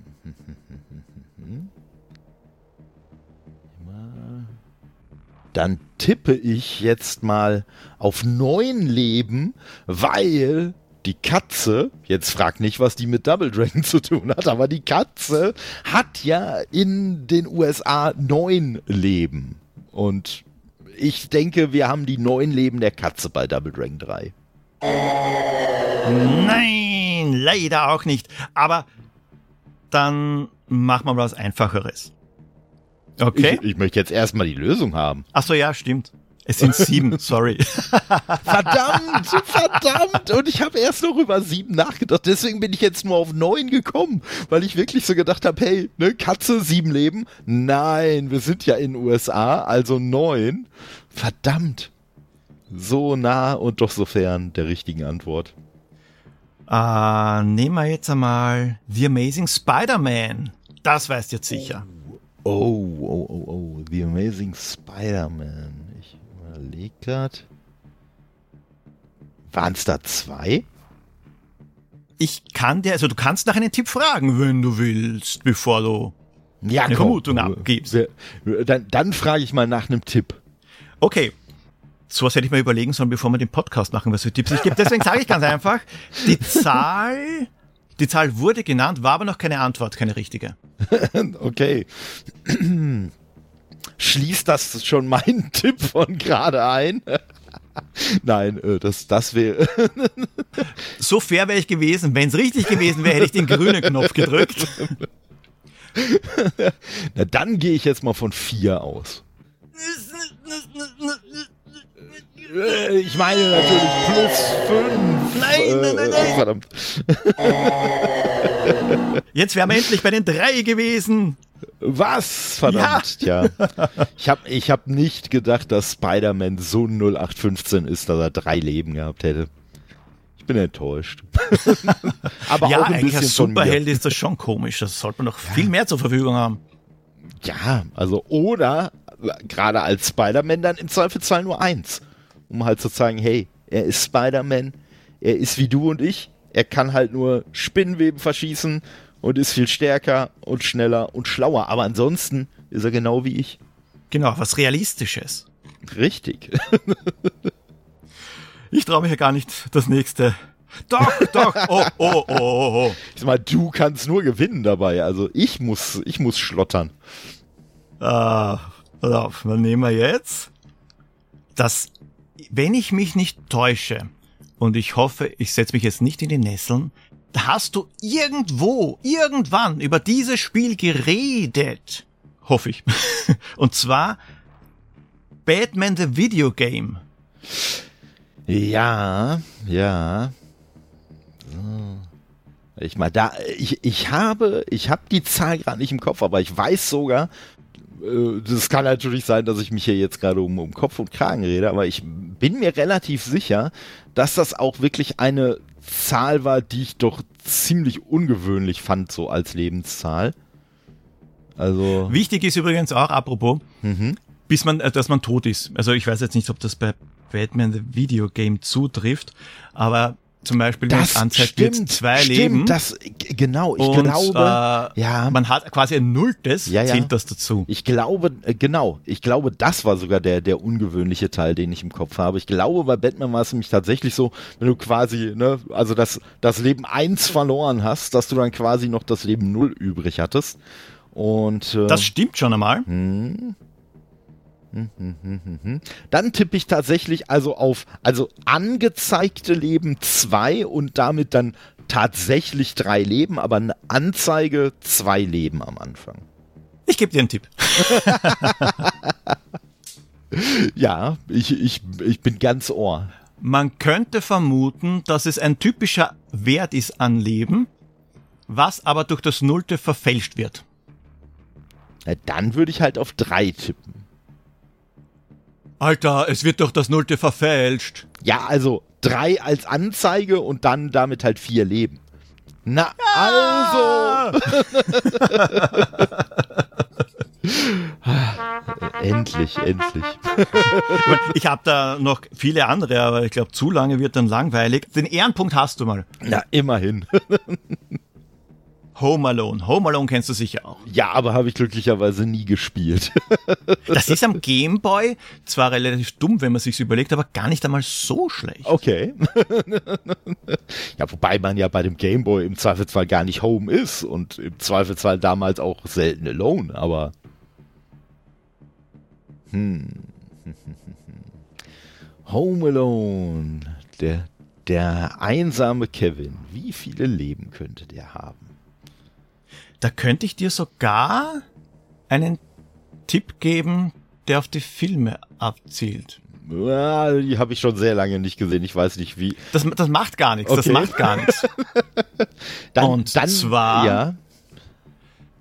Dann tippe ich jetzt mal auf neun Leben, weil die Katze, jetzt frag nicht, was die mit Double Dragon zu tun hat, aber die Katze hat ja in den USA neun Leben. Und ich denke, wir haben die neun Leben der Katze bei Double Dragon 3. Nein, leider auch nicht. Aber dann machen wir mal was Einfacheres. Okay. Ich, ich möchte jetzt erstmal die Lösung haben. Ach so, ja, stimmt. Es sind sieben, sorry. verdammt, verdammt. Und ich habe erst noch über sieben nachgedacht. Deswegen bin ich jetzt nur auf neun gekommen, weil ich wirklich so gedacht habe, hey, ne, Katze, sieben Leben. Nein, wir sind ja in den USA, also neun. Verdammt. So nah und doch so fern der richtigen Antwort. Uh, nehmen wir jetzt einmal The Amazing Spider-Man. Das weißt du jetzt sicher. Oh, oh, oh, oh. The Amazing Spider-Man überlege gerade. Waren es da zwei? Ich kann dir, also du kannst nach einem Tipp fragen, wenn du willst, bevor du ja, eine komm, Vermutung abgibst. Dann, dann frage ich mal nach einem Tipp. Okay. So was hätte ich mal überlegen sollen, bevor wir den Podcast machen, was für Tipps ich gebe. Deswegen sage ich ganz einfach, die Zahl, die Zahl wurde genannt, war aber noch keine Antwort, keine richtige. okay schließt das schon meinen Tipp von gerade ein. Nein, äh, das, das wäre. so fair wäre ich gewesen. Wenn es richtig gewesen wäre, hätte ich den grünen Knopf gedrückt. Na, dann gehe ich jetzt mal von vier aus. Äh, ich meine natürlich plus fünf. Nein, nein, nein, nein. Verdammt. Jetzt wären wir endlich bei den drei gewesen. Was? Verdammt, ja. Ich habe ich hab nicht gedacht, dass Spider-Man so 0815 ist, dass er drei Leben gehabt hätte. Ich bin enttäuscht. Aber ja, auch ein eigentlich als Superheld ist das schon komisch. Das sollte man noch ja. viel mehr zur Verfügung haben. Ja, also oder gerade als Spider-Man dann im Zweifelsfall nur eins. Um halt zu zeigen, hey, er ist Spider-Man, er ist wie du und ich, er kann halt nur Spinnenweben verschießen und ist viel stärker und schneller und schlauer. Aber ansonsten ist er genau wie ich. Genau, was Realistisches. Richtig. ich traue mich ja gar nicht das nächste. Doch, doch, oh, oh, oh, oh, oh. Ich sag mal, du kannst nur gewinnen dabei. Also ich muss, ich muss schlottern. Ah, pass auf, was nehmen wir jetzt? Das, wenn ich mich nicht täusche, und ich hoffe, ich setze mich jetzt nicht in die Nesseln, hast du irgendwo, irgendwann über dieses Spiel geredet. Hoffe ich. Und zwar Batman the Video Game. Ja, ja. Ich meine, da, ich, ich habe, ich habe die Zahl gerade nicht im Kopf, aber ich weiß sogar, das kann natürlich sein, dass ich mich hier jetzt gerade um, um Kopf und Kragen rede, aber ich bin mir relativ sicher, dass das auch wirklich eine Zahl war, die ich doch ziemlich ungewöhnlich fand, so als Lebenszahl. Also. Wichtig ist übrigens auch, apropos, mhm. bis man, äh, dass man tot ist. Also ich weiß jetzt nicht, ob das bei Batman the Video Game zutrifft, aber zum Beispiel, es anzeigt, stimmt, zwei stimmt, Leben. Das, genau, ich und, glaube, äh, ja. man hat quasi ein Nulltes, ja, ja. zählt das dazu. Ich glaube, äh, genau, ich glaube, das war sogar der, der ungewöhnliche Teil, den ich im Kopf habe. Ich glaube, bei Batman war es nämlich tatsächlich so, wenn du quasi, ne, also das, das Leben eins verloren hast, dass du dann quasi noch das Leben null übrig hattest. Und, äh, das stimmt schon einmal. Hm. Dann tippe ich tatsächlich also auf, also angezeigte Leben 2 und damit dann tatsächlich drei Leben, aber eine Anzeige zwei Leben am Anfang. Ich gebe dir einen Tipp. ja, ich, ich, ich bin ganz ohr. Man könnte vermuten, dass es ein typischer Wert ist an Leben, was aber durch das Nullte verfälscht wird. Dann würde ich halt auf drei tippen. Alter, es wird doch das Nullte verfälscht. Ja, also drei als Anzeige und dann damit halt vier Leben. Na, ja. also. endlich, endlich. ich habe da noch viele andere, aber ich glaube, zu lange wird dann langweilig. Den Ehrenpunkt hast du mal. Na, immerhin. Home Alone. Home Alone kennst du sicher auch. Ja, aber habe ich glücklicherweise nie gespielt. das ist am Game Boy zwar relativ dumm, wenn man sich überlegt, aber gar nicht einmal so schlecht. Okay. ja, wobei man ja bei dem Game Boy im Zweifelsfall gar nicht Home ist und im Zweifelsfall damals auch selten Alone, aber. Hm. Home Alone. Der, der einsame Kevin. Wie viele Leben könnte der haben? Da könnte ich dir sogar einen Tipp geben, der auf die Filme abzielt. Ja, die habe ich schon sehr lange nicht gesehen. Ich weiß nicht wie. Das, das macht gar nichts. Okay. Das macht gar nichts. dann, Und dann, zwar, ja.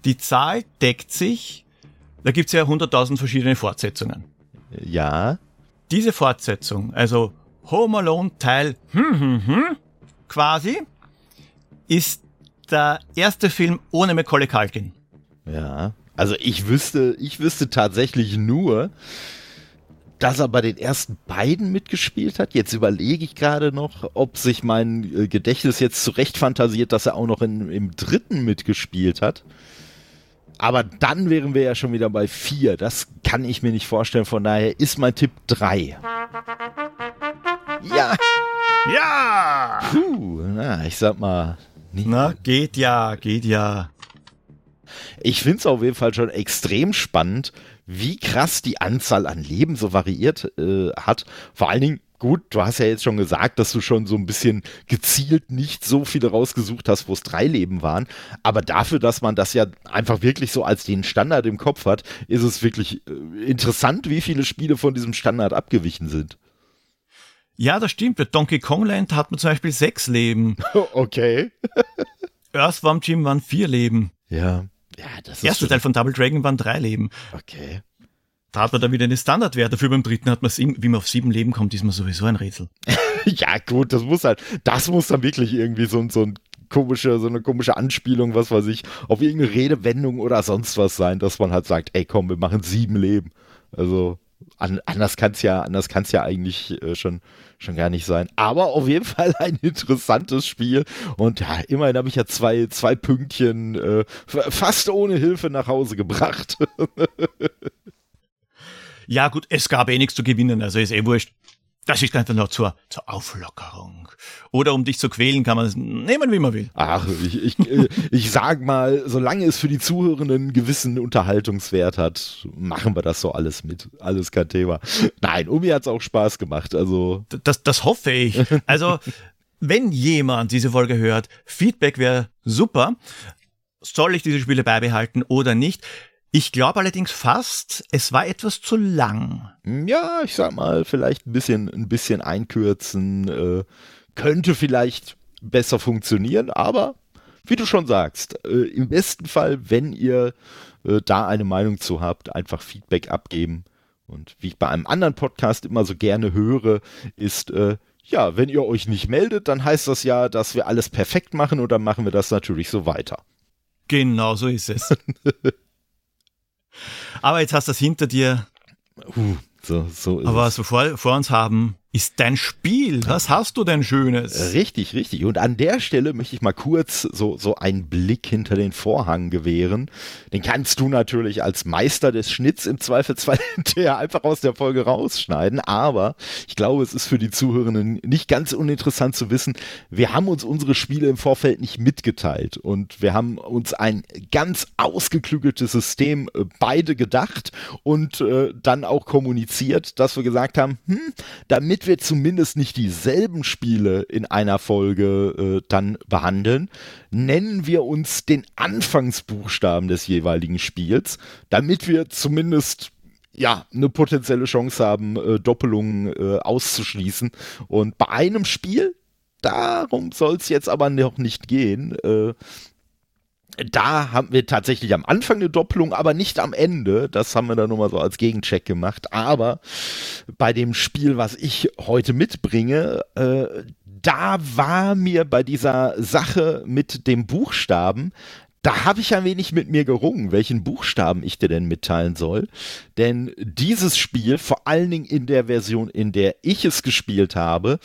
die Zahl deckt sich. Da gibt's ja 100.000 verschiedene Fortsetzungen. Ja. Diese Fortsetzung, also Home Alone Teil hm, hm, hm, quasi, ist der erste Film ohne Macaulay Culkin. Ja, also ich wüsste, ich wüsste tatsächlich nur, dass er bei den ersten beiden mitgespielt hat. Jetzt überlege ich gerade noch, ob sich mein äh, Gedächtnis jetzt zurecht fantasiert, dass er auch noch in, im dritten mitgespielt hat. Aber dann wären wir ja schon wieder bei vier. Das kann ich mir nicht vorstellen. Von daher ist mein Tipp drei. Ja. Ja. Puh, na, ich sag mal, na, geht ja, geht ja. Ich finde es auf jeden Fall schon extrem spannend, wie krass die Anzahl an Leben so variiert äh, hat. Vor allen Dingen gut, du hast ja jetzt schon gesagt, dass du schon so ein bisschen gezielt nicht so viele rausgesucht hast, wo es drei Leben waren. Aber dafür, dass man das ja einfach wirklich so als den Standard im Kopf hat, ist es wirklich äh, interessant, wie viele Spiele von diesem Standard abgewichen sind. Ja, das stimmt. Bei Donkey Kong Land hat man zum Beispiel sechs Leben. Okay. Earthworm Jim waren vier Leben. Ja. Ja, das ist Erster Teil von Double Dragon waren drei Leben. Okay. Da hat man dann wieder eine Standardwert. Dafür beim dritten hat man sieben, wie man auf sieben Leben kommt, ist man sowieso ein Rätsel. ja, gut, das muss halt, das muss dann wirklich irgendwie so, so ein komische, so eine komische Anspielung, was weiß ich, auf irgendeine Redewendung oder sonst was sein, dass man halt sagt, ey komm, wir machen sieben Leben. Also an, anders kann es ja, anders kann's ja eigentlich äh, schon, schon gar nicht sein. Aber auf jeden Fall ein interessantes Spiel. Und ja, immerhin habe ich ja zwei, zwei Pünktchen äh, fast ohne Hilfe nach Hause gebracht. ja, gut, es gab eh nichts zu gewinnen, also ist eh wurscht. Das ist einfach nur zur, zur Auflockerung. Oder um dich zu quälen, kann man es nehmen, wie man will. Ach, ich, ich, äh, ich sag mal, solange es für die Zuhörenden einen gewissen Unterhaltungswert hat, machen wir das so alles mit. Alles kein Thema. Nein, Umi hat es auch Spaß gemacht. Also. Das, das hoffe ich. Also, wenn jemand diese Folge hört, Feedback wäre super. Soll ich diese Spiele beibehalten oder nicht? Ich glaube allerdings fast, es war etwas zu lang. Ja, ich sag mal, vielleicht ein bisschen, ein bisschen einkürzen, äh, könnte vielleicht besser funktionieren, aber wie du schon sagst, äh, im besten Fall, wenn ihr äh, da eine Meinung zu habt, einfach Feedback abgeben. Und wie ich bei einem anderen Podcast immer so gerne höre, ist, äh, ja, wenn ihr euch nicht meldet, dann heißt das ja, dass wir alles perfekt machen und dann machen wir das natürlich so weiter. Genau so ist es. Aber jetzt hast du das hinter dir. Uh, so, so Aber was wir vor, vor uns haben, ist dein Spiel. Was hast du denn Schönes? Richtig, richtig. Und an der Stelle möchte ich mal kurz so, so einen Blick hinter den Vorhang gewähren. Den kannst du natürlich als Meister des Schnitts im Zweifelsfall hinterher einfach aus der Folge rausschneiden. Aber ich glaube, es ist für die Zuhörenden nicht ganz uninteressant zu wissen, wir haben uns unsere Spiele im Vorfeld nicht mitgeteilt. Und wir haben uns ein ganz ausgeklügeltes System äh, beide gedacht und äh, dann auch kommuniziert, dass wir gesagt haben, hm, damit damit wir zumindest nicht dieselben Spiele in einer Folge äh, dann behandeln, nennen wir uns den Anfangsbuchstaben des jeweiligen Spiels, damit wir zumindest ja, eine potenzielle Chance haben, äh, Doppelungen äh, auszuschließen. Und bei einem Spiel, darum soll es jetzt aber noch nicht gehen, äh, da haben wir tatsächlich am Anfang eine Doppelung, aber nicht am Ende. Das haben wir dann nur mal so als Gegencheck gemacht. Aber bei dem Spiel, was ich heute mitbringe, äh, da war mir bei dieser Sache mit dem Buchstaben, da habe ich ein wenig mit mir gerungen, welchen Buchstaben ich dir denn mitteilen soll. Denn dieses Spiel, vor allen Dingen in der Version, in der ich es gespielt habe,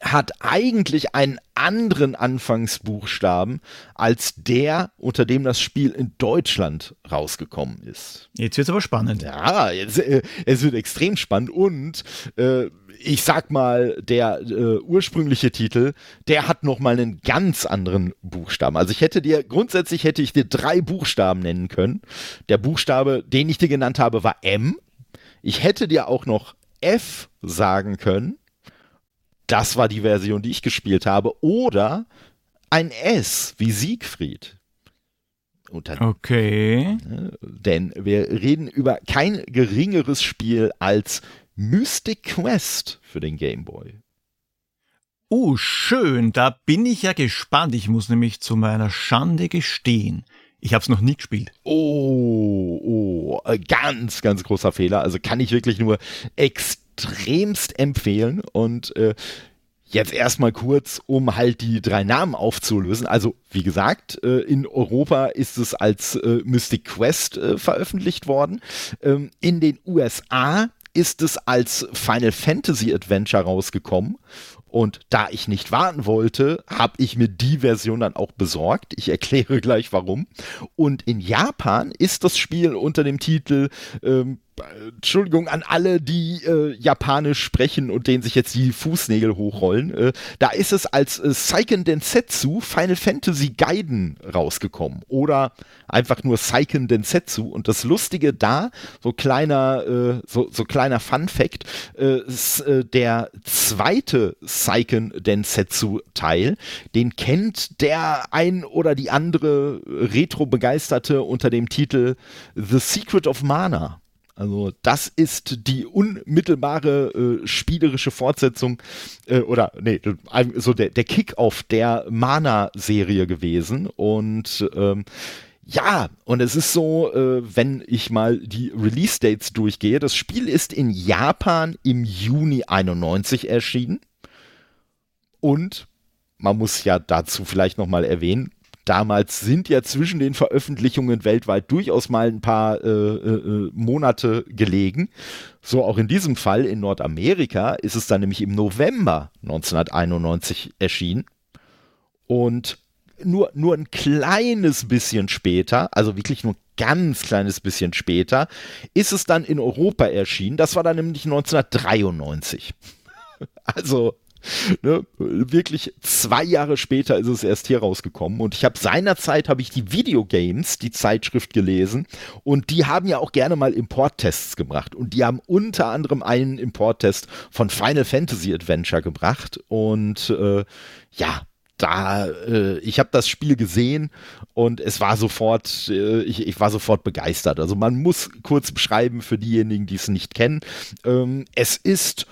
hat eigentlich einen anderen Anfangsbuchstaben als der, unter dem das Spiel in Deutschland rausgekommen ist. Jetzt wird es aber spannend. Ja, jetzt, äh, es wird extrem spannend und äh, ich sag mal, der äh, ursprüngliche Titel, der hat noch mal einen ganz anderen Buchstaben. Also ich hätte dir grundsätzlich hätte ich dir drei Buchstaben nennen können. Der Buchstabe, den ich dir genannt habe, war M. Ich hätte dir auch noch F sagen können das war die Version, die ich gespielt habe. Oder ein S wie Siegfried. Dann, okay. Ne, denn wir reden über kein geringeres Spiel als Mystic Quest für den Game Boy. Oh, schön. Da bin ich ja gespannt. Ich muss nämlich zu meiner Schande gestehen. Ich habe es noch nie gespielt. Oh, oh, äh, ganz, ganz großer Fehler. Also kann ich wirklich nur extrem extremst empfehlen und äh, Jetzt erstmal kurz, um halt die drei Namen aufzulösen. Also, wie gesagt, äh, in Europa ist es als äh, Mystic Quest veröffentlicht worden. Ähm, in den USA ist es als Final Fantasy Adventure rausgekommen. Und da ich nicht warten wollte, habe ich mir die Version dann auch besorgt. Ich erkläre gleich warum. Und in Japan ist das Spiel unter dem Titel ähm, Entschuldigung an alle, die äh, Japanisch sprechen und denen sich jetzt die Fußnägel hochrollen. Äh, da ist es als äh, Seiken Densetsu Final Fantasy Gaiden rausgekommen. Oder einfach nur Seiken Densetsu. Und das Lustige da, so kleiner, äh, so, so kleiner Fun Fact, äh, ist, äh, der zweite Seiken Densetsu Teil, den kennt der ein oder die andere Retro-Begeisterte unter dem Titel The Secret of Mana. Also das ist die unmittelbare äh, spielerische Fortsetzung äh, oder nee, so der, der Kick-off der Mana-Serie gewesen. Und ähm, ja, und es ist so, äh, wenn ich mal die Release-Dates durchgehe, das Spiel ist in Japan im Juni 91 erschienen. Und man muss ja dazu vielleicht nochmal erwähnen, damals sind ja zwischen den Veröffentlichungen weltweit durchaus mal ein paar äh, äh, äh, Monate gelegen. So auch in diesem Fall in Nordamerika ist es dann nämlich im November 1991 erschienen. Und nur, nur ein kleines bisschen später, also wirklich nur ein ganz kleines bisschen später, ist es dann in Europa erschienen. Das war dann nämlich 1993. Also Ne? Wirklich zwei Jahre später ist es erst hier rausgekommen und ich habe seinerzeit habe ich die Videogames, die Zeitschrift gelesen und die haben ja auch gerne mal Importtests gebracht und die haben unter anderem einen Importtest von Final Fantasy Adventure gebracht und äh, ja, da, äh, ich habe das Spiel gesehen und es war sofort, äh, ich, ich, war sofort begeistert. Also man muss kurz beschreiben für diejenigen, die es nicht kennen. Ähm, es ist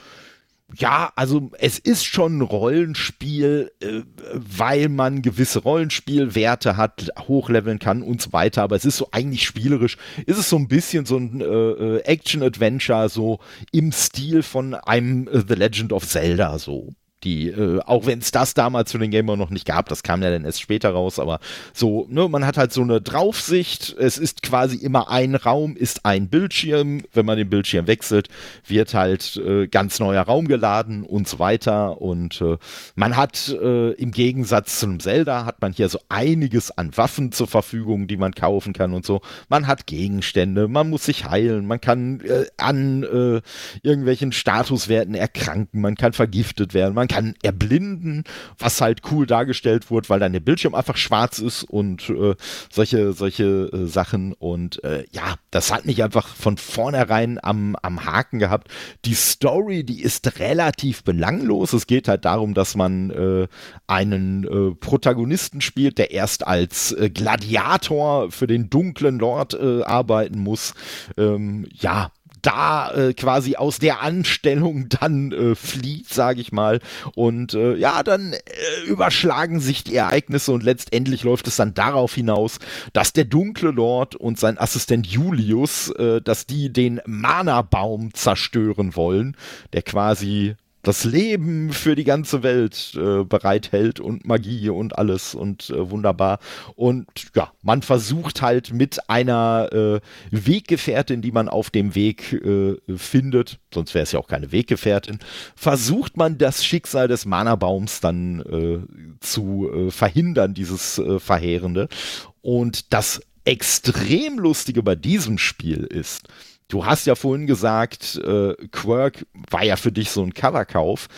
ja, also es ist schon ein Rollenspiel, äh, weil man gewisse Rollenspielwerte hat, hochleveln kann und so weiter. Aber es ist so eigentlich spielerisch, ist es so ein bisschen so ein äh, äh Action-Adventure, so im Stil von einem äh, The Legend of Zelda, so die, äh, auch wenn es das damals für den Gamer noch nicht gab, das kam ja dann erst später raus, aber so, ne, man hat halt so eine Draufsicht, es ist quasi immer ein Raum, ist ein Bildschirm, wenn man den Bildschirm wechselt, wird halt äh, ganz neuer Raum geladen und so weiter und äh, man hat äh, im Gegensatz zu einem Zelda, hat man hier so einiges an Waffen zur Verfügung, die man kaufen kann und so, man hat Gegenstände, man muss sich heilen, man kann äh, an äh, irgendwelchen Statuswerten erkranken, man kann vergiftet werden, man kann erblinden, was halt cool dargestellt wurde, weil dann der Bildschirm einfach schwarz ist und äh, solche, solche äh, Sachen. Und äh, ja, das hat mich einfach von vornherein am, am Haken gehabt. Die Story, die ist relativ belanglos. Es geht halt darum, dass man äh, einen äh, Protagonisten spielt, der erst als äh, Gladiator für den dunklen Lord arbeiten muss. Ähm, ja, da äh, quasi aus der Anstellung dann äh, flieht, sage ich mal. Und äh, ja, dann äh, überschlagen sich die Ereignisse und letztendlich läuft es dann darauf hinaus, dass der dunkle Lord und sein Assistent Julius, äh, dass die den Mana-Baum zerstören wollen, der quasi das Leben für die ganze Welt äh, bereithält und Magie und alles und äh, wunderbar. Und ja, man versucht halt mit einer äh, Weggefährtin, die man auf dem Weg äh, findet, sonst wäre es ja auch keine Weggefährtin, versucht man das Schicksal des Mana-Baums dann äh, zu äh, verhindern, dieses Verheerende. Und das extrem Lustige bei diesem Spiel ist, Du hast ja vorhin gesagt, äh, Quirk war ja für dich so ein Coverkauf.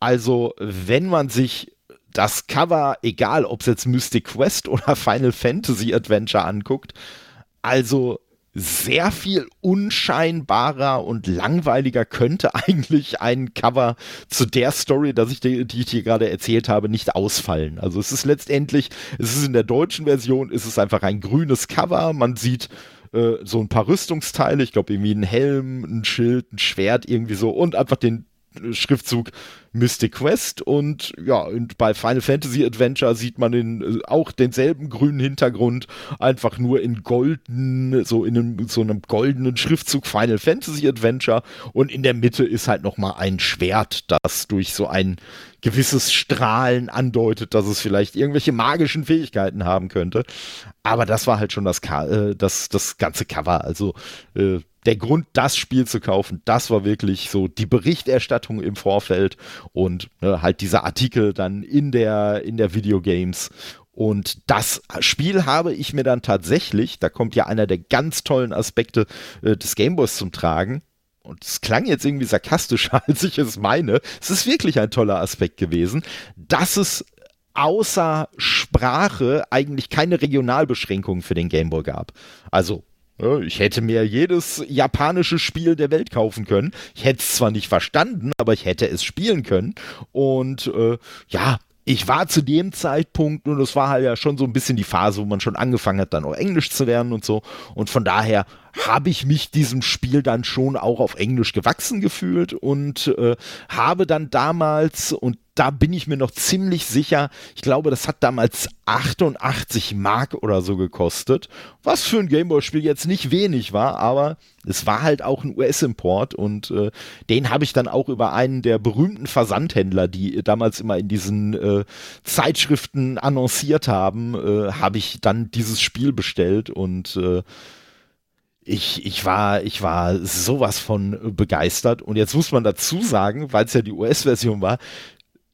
Also, wenn man sich das Cover, egal ob es jetzt Mystic Quest oder Final Fantasy Adventure anguckt, also sehr viel unscheinbarer und langweiliger könnte eigentlich ein Cover zu der Story, dass ich die, die ich dir gerade erzählt habe, nicht ausfallen. Also es ist letztendlich, es ist in der deutschen Version, ist es einfach ein grünes Cover. Man sieht äh, so ein paar Rüstungsteile, ich glaube irgendwie ein Helm, ein Schild, ein Schwert, irgendwie so und einfach den Schriftzug Mystic Quest und ja, und bei Final Fantasy Adventure sieht man den, äh, auch denselben grünen Hintergrund, einfach nur in golden, so in einem, so einem goldenen Schriftzug Final Fantasy Adventure und in der Mitte ist halt nochmal ein Schwert, das durch so ein gewisses Strahlen andeutet, dass es vielleicht irgendwelche magischen Fähigkeiten haben könnte. Aber das war halt schon das, äh, das, das ganze Cover. Also äh, der Grund, das Spiel zu kaufen, das war wirklich so die Berichterstattung im Vorfeld und ne, halt dieser Artikel dann in der, in der Videogames. Und das Spiel habe ich mir dann tatsächlich, da kommt ja einer der ganz tollen Aspekte äh, des Gameboys zum Tragen, und es klang jetzt irgendwie sarkastischer, als ich es meine. Es ist wirklich ein toller Aspekt gewesen, dass es außer Sprache eigentlich keine Regionalbeschränkungen für den Gameboy gab. Also ich hätte mir jedes japanische Spiel der Welt kaufen können. Ich hätte es zwar nicht verstanden, aber ich hätte es spielen können. Und äh, ja, ich war zu dem Zeitpunkt, und das war halt ja schon so ein bisschen die Phase, wo man schon angefangen hat, dann auch Englisch zu lernen und so. Und von daher habe ich mich diesem Spiel dann schon auch auf Englisch gewachsen gefühlt und äh, habe dann damals, und da bin ich mir noch ziemlich sicher, ich glaube, das hat damals 88 Mark oder so gekostet, was für ein Gameboy-Spiel jetzt nicht wenig war, aber es war halt auch ein US-Import und äh, den habe ich dann auch über einen der berühmten Versandhändler, die damals immer in diesen äh, Zeitschriften annonciert haben, äh, habe ich dann dieses Spiel bestellt und äh, ich, ich, war, ich war sowas von begeistert. Und jetzt muss man dazu sagen, weil es ja die US-Version war,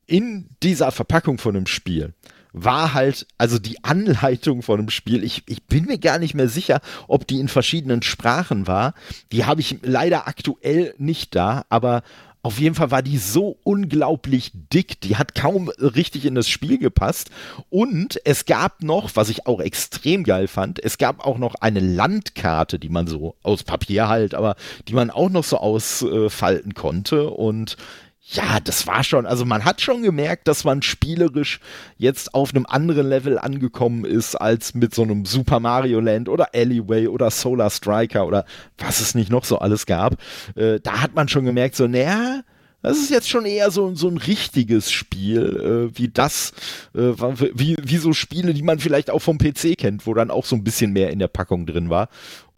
in dieser Verpackung von dem Spiel war halt, also die Anleitung von dem Spiel, ich, ich bin mir gar nicht mehr sicher, ob die in verschiedenen Sprachen war. Die habe ich leider aktuell nicht da, aber auf jeden Fall war die so unglaublich dick, die hat kaum richtig in das Spiel gepasst. Und es gab noch, was ich auch extrem geil fand, es gab auch noch eine Landkarte, die man so aus Papier halt, aber die man auch noch so ausfalten konnte. Und ja, das war schon, also man hat schon gemerkt, dass man spielerisch jetzt auf einem anderen Level angekommen ist als mit so einem Super Mario Land oder Alleyway oder Solar Striker oder was es nicht noch so alles gab. Äh, da hat man schon gemerkt, so, naja, das ist jetzt schon eher so, so ein richtiges Spiel, äh, wie das, äh, wie, wie so Spiele, die man vielleicht auch vom PC kennt, wo dann auch so ein bisschen mehr in der Packung drin war.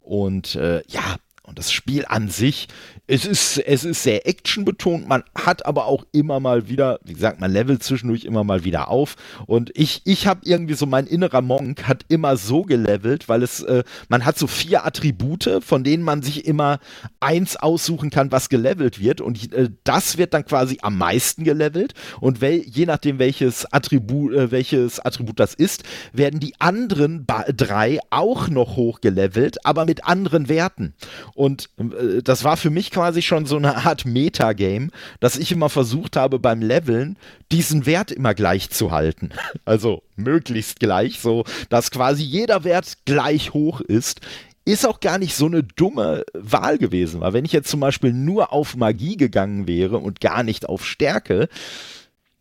Und äh, ja, und das Spiel an sich, es ist, es ist sehr actionbetont, man hat aber auch immer mal wieder, wie gesagt, man levelt zwischendurch immer mal wieder auf. Und ich, ich habe irgendwie so, mein innerer Monk hat immer so gelevelt, weil es, äh, man hat so vier Attribute, von denen man sich immer eins aussuchen kann, was gelevelt wird. Und äh, das wird dann quasi am meisten gelevelt. Und wel, je nachdem, welches Attribut, äh, welches Attribut das ist, werden die anderen drei auch noch hochgelevelt, aber mit anderen Werten. Und äh, das war für mich quasi schon so eine Art Metagame, dass ich immer versucht habe beim Leveln diesen Wert immer gleich zu halten. Also möglichst gleich, so dass quasi jeder Wert gleich hoch ist ist auch gar nicht so eine dumme Wahl gewesen, weil wenn ich jetzt zum Beispiel nur auf Magie gegangen wäre und gar nicht auf Stärke,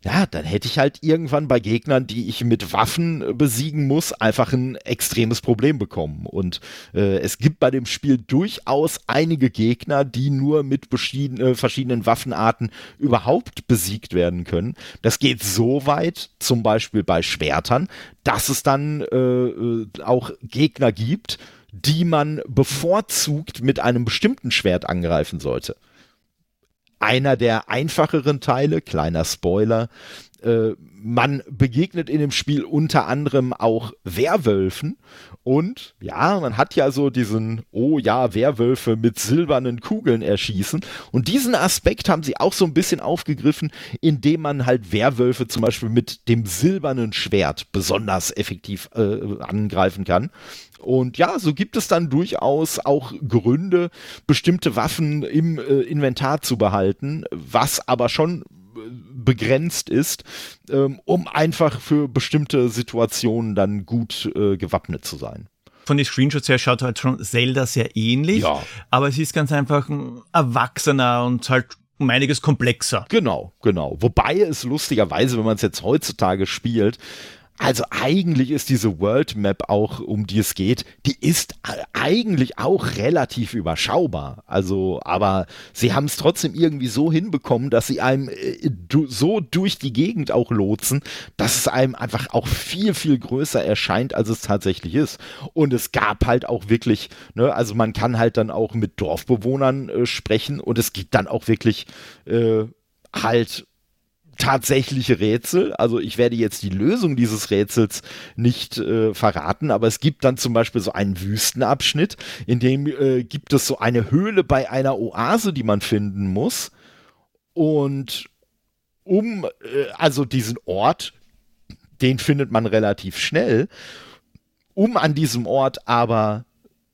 ja, dann hätte ich halt irgendwann bei Gegnern, die ich mit Waffen äh, besiegen muss, einfach ein extremes Problem bekommen. Und äh, es gibt bei dem Spiel durchaus einige Gegner, die nur mit äh, verschiedenen Waffenarten überhaupt besiegt werden können. Das geht so weit, zum Beispiel bei Schwertern, dass es dann äh, äh auch Gegner gibt, die man bevorzugt mit einem bestimmten Schwert angreifen sollte einer der einfacheren Teile, kleiner Spoiler. Äh, man begegnet in dem Spiel unter anderem auch Werwölfen und ja, man hat ja so diesen, oh ja, Werwölfe mit silbernen Kugeln erschießen. Und diesen Aspekt haben sie auch so ein bisschen aufgegriffen, indem man halt Werwölfe zum Beispiel mit dem silbernen Schwert besonders effektiv äh, angreifen kann. Und ja, so gibt es dann durchaus auch Gründe, bestimmte Waffen im äh, Inventar zu behalten, was aber schon äh, begrenzt ist, ähm, um einfach für bestimmte Situationen dann gut äh, gewappnet zu sein von den Screenshots her schaut halt schon Zelda sehr ähnlich, ja. aber es ist ganz einfach ein erwachsener und halt um einiges komplexer. Genau, genau. Wobei es lustigerweise, wenn man es jetzt heutzutage spielt, also eigentlich ist diese World Map auch, um die es geht, die ist eigentlich auch relativ überschaubar. Also, aber sie haben es trotzdem irgendwie so hinbekommen, dass sie einem äh, so durch die Gegend auch lotsen, dass es einem einfach auch viel, viel größer erscheint, als es tatsächlich ist. Und es gab halt auch wirklich, ne, also man kann halt dann auch mit Dorfbewohnern äh, sprechen und es gibt dann auch wirklich äh, halt tatsächliche Rätsel. Also ich werde jetzt die Lösung dieses Rätsels nicht äh, verraten, aber es gibt dann zum Beispiel so einen Wüstenabschnitt, in dem äh, gibt es so eine Höhle bei einer Oase, die man finden muss. Und um äh, also diesen Ort den findet man relativ schnell. Um an diesem Ort aber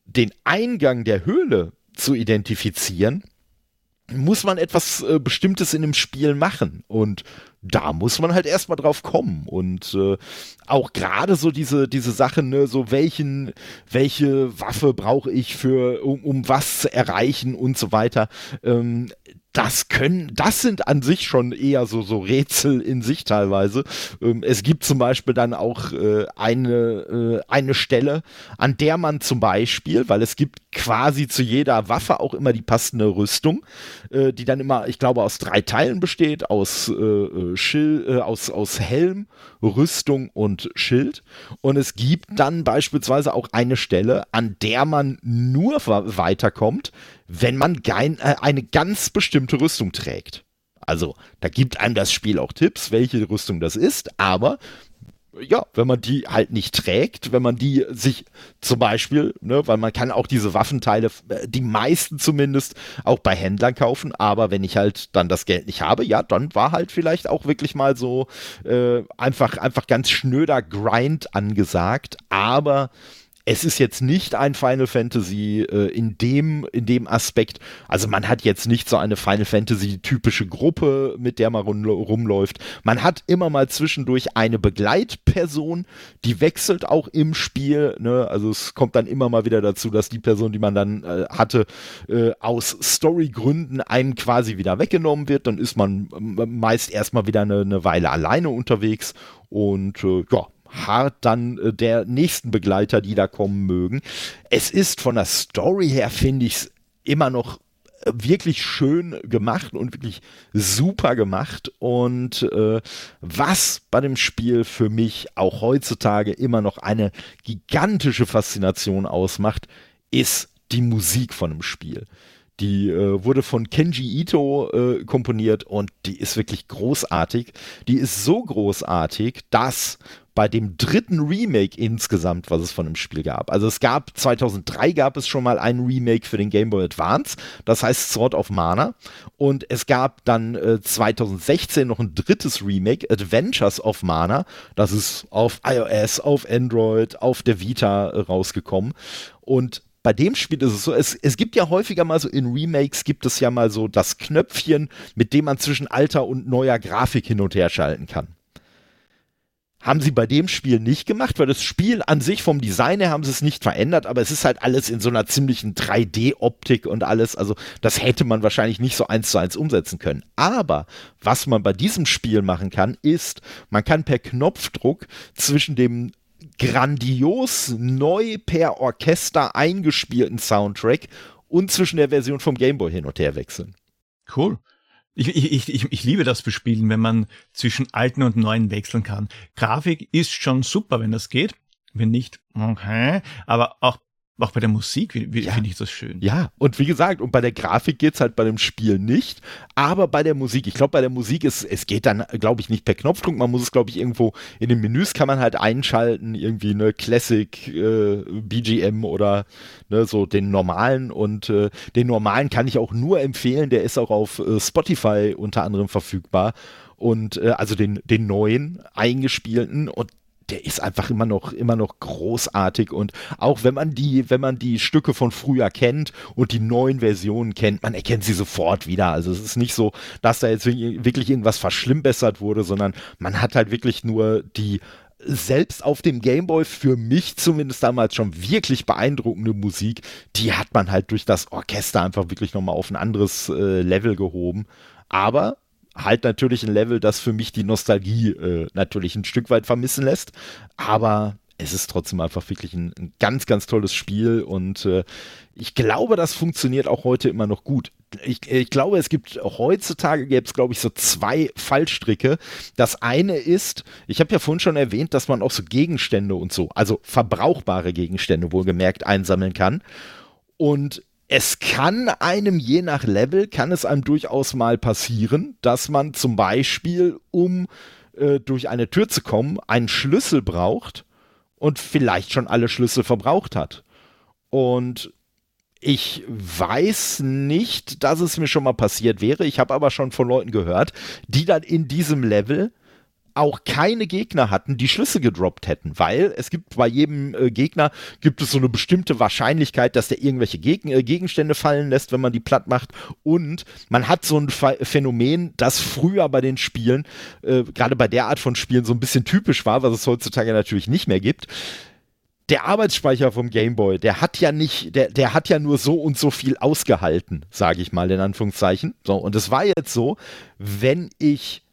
den Eingang der Höhle zu identifizieren, muss man etwas äh, Bestimmtes in dem Spiel machen. Und da muss man halt erstmal drauf kommen. Und äh, auch gerade so diese, diese Sachen, ne, so welchen, welche Waffe brauche ich für, um, um was zu erreichen und so weiter. Ähm, das können, das sind an sich schon eher so, so Rätsel in sich teilweise. Ähm, es gibt zum Beispiel dann auch äh, eine, äh, eine Stelle, an der man zum Beispiel, weil es gibt quasi zu jeder Waffe auch immer die passende Rüstung, äh, die dann immer, ich glaube, aus drei Teilen besteht, aus äh, äh Schild, äh, aus, aus Helm, Rüstung und Schild. Und es gibt dann beispielsweise auch eine Stelle, an der man nur weiterkommt, wenn man gein, äh, eine ganz bestimmte Rüstung trägt. Also, da gibt einem das Spiel auch Tipps, welche Rüstung das ist, aber ja, wenn man die halt nicht trägt, wenn man die sich zum Beispiel, ne, weil man kann auch diese Waffenteile, äh, die meisten zumindest, auch bei Händlern kaufen, aber wenn ich halt dann das Geld nicht habe, ja, dann war halt vielleicht auch wirklich mal so äh, einfach, einfach ganz schnöder Grind angesagt, aber es ist jetzt nicht ein Final Fantasy äh, in, dem, in dem Aspekt. Also man hat jetzt nicht so eine Final Fantasy typische Gruppe, mit der man rum, rumläuft. Man hat immer mal zwischendurch eine Begleitperson, die wechselt auch im Spiel. Ne? Also es kommt dann immer mal wieder dazu, dass die Person, die man dann äh, hatte, äh, aus Storygründen einem quasi wieder weggenommen wird. Dann ist man meist erstmal wieder eine, eine Weile alleine unterwegs. Und äh, ja, hart dann äh, der nächsten Begleiter, die da kommen mögen. Es ist von der Story her, finde ich es immer noch äh, wirklich schön gemacht und wirklich super gemacht. Und äh, was bei dem Spiel für mich auch heutzutage immer noch eine gigantische Faszination ausmacht, ist die Musik von dem Spiel. Die äh, wurde von Kenji Ito äh, komponiert und die ist wirklich großartig. Die ist so großartig, dass bei dem dritten Remake insgesamt, was es von dem Spiel gab. Also es gab 2003 gab es schon mal ein Remake für den Game Boy Advance, das heißt Sword of Mana und es gab dann äh, 2016 noch ein drittes Remake, Adventures of Mana, das ist auf iOS, auf Android, auf der Vita äh, rausgekommen und bei dem Spiel ist es so, es, es gibt ja häufiger mal so in Remakes gibt es ja mal so das Knöpfchen, mit dem man zwischen alter und neuer Grafik hin und her schalten kann. Haben sie bei dem Spiel nicht gemacht, weil das Spiel an sich vom Design her haben sie es nicht verändert, aber es ist halt alles in so einer ziemlichen 3D-Optik und alles. Also das hätte man wahrscheinlich nicht so eins zu eins umsetzen können. Aber was man bei diesem Spiel machen kann, ist, man kann per Knopfdruck zwischen dem grandios neu per Orchester eingespielten Soundtrack und zwischen der Version vom Gameboy hin und her wechseln. Cool. Ich, ich, ich, ich liebe das Bespielen, wenn man zwischen alten und neuen wechseln kann. Grafik ist schon super, wenn das geht. Wenn nicht, okay. Aber auch auch bei der Musik ja. finde ich das schön. Ja, und wie gesagt, und bei der Grafik geht es halt bei dem Spiel nicht, aber bei der Musik, ich glaube, bei der Musik ist, es geht dann, glaube ich, nicht per Knopfdruck, man muss es, glaube ich, irgendwo in den Menüs kann man halt einschalten, irgendwie eine Classic äh, BGM oder ne, so den normalen. Und äh, den normalen kann ich auch nur empfehlen, der ist auch auf äh, Spotify unter anderem verfügbar. Und äh, also den, den neuen eingespielten. Und der ist einfach immer noch, immer noch großartig und auch wenn man die, wenn man die Stücke von früher kennt und die neuen Versionen kennt, man erkennt sie sofort wieder. Also es ist nicht so, dass da jetzt wirklich irgendwas verschlimmbessert wurde, sondern man hat halt wirklich nur die selbst auf dem Gameboy für mich zumindest damals schon wirklich beeindruckende Musik, die hat man halt durch das Orchester einfach wirklich nochmal auf ein anderes äh, Level gehoben. Aber halt natürlich ein Level, das für mich die Nostalgie äh, natürlich ein Stück weit vermissen lässt. Aber es ist trotzdem einfach wirklich ein, ein ganz, ganz tolles Spiel und äh, ich glaube, das funktioniert auch heute immer noch gut. Ich, ich glaube, es gibt heutzutage gäbe es, glaube ich, so zwei Fallstricke. Das eine ist, ich habe ja vorhin schon erwähnt, dass man auch so Gegenstände und so, also verbrauchbare Gegenstände wohlgemerkt einsammeln kann. Und es kann einem je nach Level, kann es einem durchaus mal passieren, dass man zum Beispiel, um äh, durch eine Tür zu kommen, einen Schlüssel braucht und vielleicht schon alle Schlüssel verbraucht hat. Und ich weiß nicht, dass es mir schon mal passiert wäre. Ich habe aber schon von Leuten gehört, die dann in diesem Level auch keine Gegner hatten, die Schlüsse gedroppt hätten, weil es gibt bei jedem äh, Gegner gibt es so eine bestimmte Wahrscheinlichkeit, dass der irgendwelche Geg äh, Gegenstände fallen lässt, wenn man die platt macht und man hat so ein Phänomen, das früher bei den Spielen, äh, gerade bei der Art von Spielen so ein bisschen typisch war, was es heutzutage natürlich nicht mehr gibt der Arbeitsspeicher vom Gameboy, der hat ja nicht, der, der hat ja nur so und so viel ausgehalten, sage ich mal in Anführungszeichen. So, und es war jetzt so, wenn ich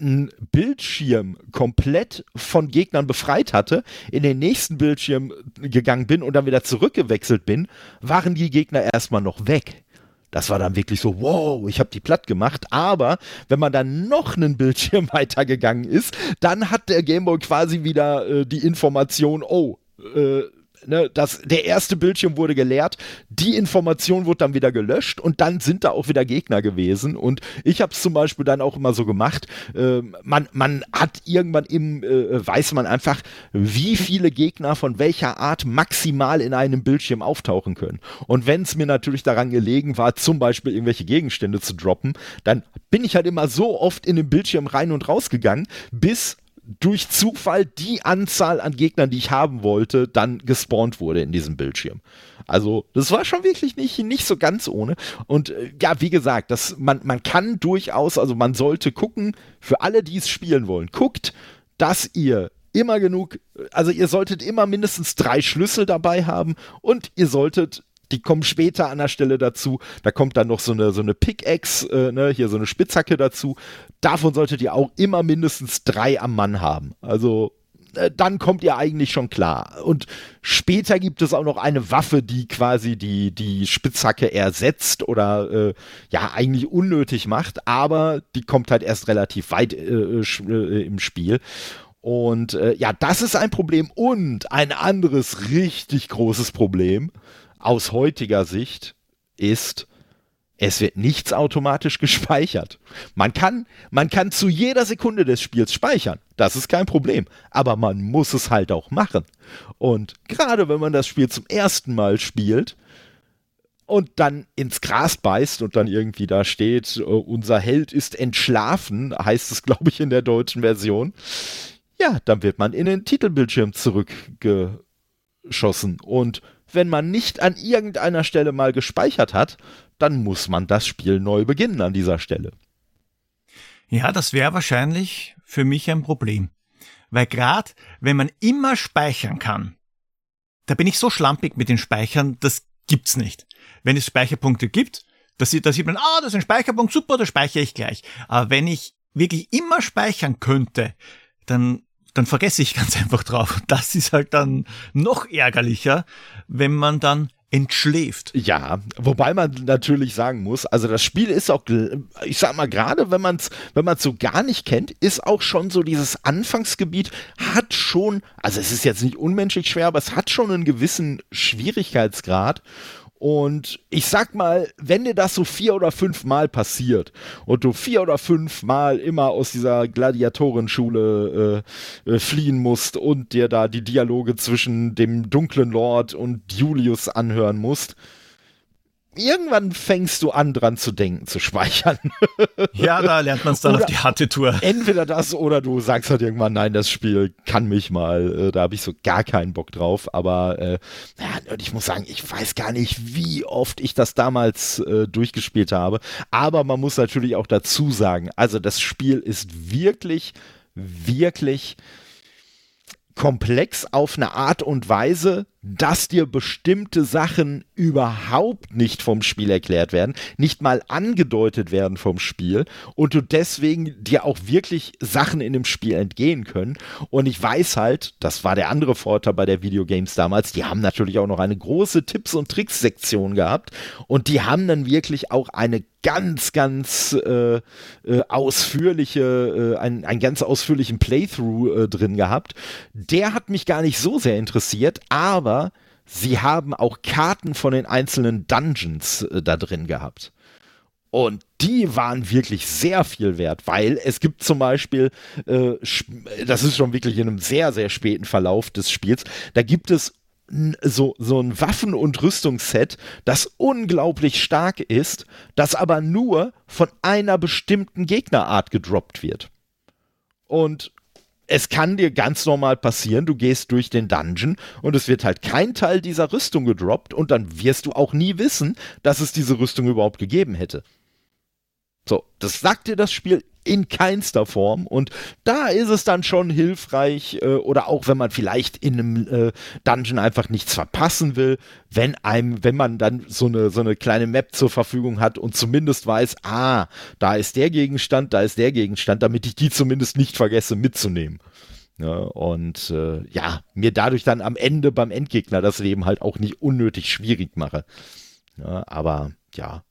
einen Bildschirm komplett von Gegnern befreit hatte, in den nächsten Bildschirm gegangen bin und dann wieder zurückgewechselt bin, waren die Gegner erstmal noch weg. Das war dann wirklich so, wow, ich habe die platt gemacht. Aber wenn man dann noch einen Bildschirm weitergegangen ist, dann hat der Gameboy quasi wieder äh, die Information, oh, äh, ne, das, der erste Bildschirm wurde geleert, die Information wurde dann wieder gelöscht und dann sind da auch wieder Gegner gewesen. Und ich habe es zum Beispiel dann auch immer so gemacht, äh, man, man hat irgendwann im, äh, weiß man einfach, wie viele Gegner von welcher Art maximal in einem Bildschirm auftauchen können. Und wenn es mir natürlich daran gelegen war, zum Beispiel irgendwelche Gegenstände zu droppen, dann bin ich halt immer so oft in den Bildschirm rein und raus gegangen, bis durch Zufall die Anzahl an Gegnern, die ich haben wollte, dann gespawnt wurde in diesem Bildschirm. Also, das war schon wirklich nicht, nicht so ganz ohne. Und äh, ja, wie gesagt, das, man, man kann durchaus, also man sollte gucken, für alle, die es spielen wollen, guckt, dass ihr immer genug, also ihr solltet immer mindestens drei Schlüssel dabei haben und ihr solltet die kommen später an der Stelle dazu. Da kommt dann noch so eine, so eine Pickaxe, äh, ne, hier so eine Spitzhacke dazu. Davon solltet ihr auch immer mindestens drei am Mann haben. Also äh, dann kommt ihr eigentlich schon klar. Und später gibt es auch noch eine Waffe, die quasi die, die Spitzhacke ersetzt oder äh, ja eigentlich unnötig macht, aber die kommt halt erst relativ weit äh, äh im Spiel. Und äh, ja, das ist ein Problem. Und ein anderes richtig großes Problem aus heutiger Sicht ist, es wird nichts automatisch gespeichert. Man kann, man kann zu jeder Sekunde des Spiels speichern. Das ist kein Problem. Aber man muss es halt auch machen. Und gerade wenn man das Spiel zum ersten Mal spielt und dann ins Gras beißt und dann irgendwie da steht, äh, unser Held ist entschlafen, heißt es, glaube ich, in der deutschen Version. Ja, dann wird man in den Titelbildschirm zurückgeschossen und wenn man nicht an irgendeiner Stelle mal gespeichert hat, dann muss man das Spiel neu beginnen an dieser Stelle. Ja, das wäre wahrscheinlich für mich ein Problem. Weil gerade wenn man immer speichern kann, da bin ich so schlampig mit den Speichern, das gibt's nicht. Wenn es Speicherpunkte gibt, da sieht, da sieht man, ah, das ist ein Speicherpunkt, super, da speichere ich gleich. Aber wenn ich wirklich immer speichern könnte, dann dann vergesse ich ganz einfach drauf. Das ist halt dann noch ärgerlicher, wenn man dann entschläft. Ja, wobei man natürlich sagen muss, also das Spiel ist auch, ich sag mal, gerade wenn man es wenn man's so gar nicht kennt, ist auch schon so dieses Anfangsgebiet, hat schon, also es ist jetzt nicht unmenschlich schwer, aber es hat schon einen gewissen Schwierigkeitsgrad. Und ich sag mal, wenn dir das so vier oder fünf Mal passiert und du vier oder fünf Mal immer aus dieser Gladiatorenschule äh, äh, fliehen musst und dir da die Dialoge zwischen dem dunklen Lord und Julius anhören musst, irgendwann fängst du an, dran zu denken, zu speichern. ja, da lernt man es dann oder auf die harte Tour. Entweder das oder du sagst halt irgendwann, nein, das Spiel kann mich mal. Äh, da habe ich so gar keinen Bock drauf. Aber äh, ja, ich muss sagen, ich weiß gar nicht, wie oft ich das damals äh, durchgespielt habe. Aber man muss natürlich auch dazu sagen, also das Spiel ist wirklich, wirklich komplex auf eine Art und Weise, dass dir bestimmte Sachen überhaupt nicht vom Spiel erklärt werden, nicht mal angedeutet werden vom Spiel und du deswegen dir auch wirklich Sachen in dem Spiel entgehen können. Und ich weiß halt, das war der andere Vorteil bei der Videogames damals, die haben natürlich auch noch eine große Tipps- und Tricks-Sektion gehabt und die haben dann wirklich auch eine ganz, ganz äh, äh, ausführliche, äh, einen, einen ganz ausführlichen Playthrough äh, drin gehabt. Der hat mich gar nicht so sehr interessiert, aber sie haben auch Karten von den einzelnen Dungeons äh, da drin gehabt. Und die waren wirklich sehr viel wert, weil es gibt zum Beispiel, äh, das ist schon wirklich in einem sehr, sehr späten Verlauf des Spiels, da gibt es so, so ein Waffen- und Rüstungsset, das unglaublich stark ist, das aber nur von einer bestimmten Gegnerart gedroppt wird. Und es kann dir ganz normal passieren, du gehst durch den Dungeon und es wird halt kein Teil dieser Rüstung gedroppt und dann wirst du auch nie wissen, dass es diese Rüstung überhaupt gegeben hätte. So, das sagt dir das Spiel in keinster Form. Und da ist es dann schon hilfreich, äh, oder auch wenn man vielleicht in einem äh, Dungeon einfach nichts verpassen will, wenn einem, wenn man dann so eine, so eine kleine Map zur Verfügung hat und zumindest weiß, ah, da ist der Gegenstand, da ist der Gegenstand, damit ich die zumindest nicht vergesse mitzunehmen. Ja, und äh, ja, mir dadurch dann am Ende beim Endgegner das Leben halt auch nicht unnötig schwierig mache. Ja, aber ja,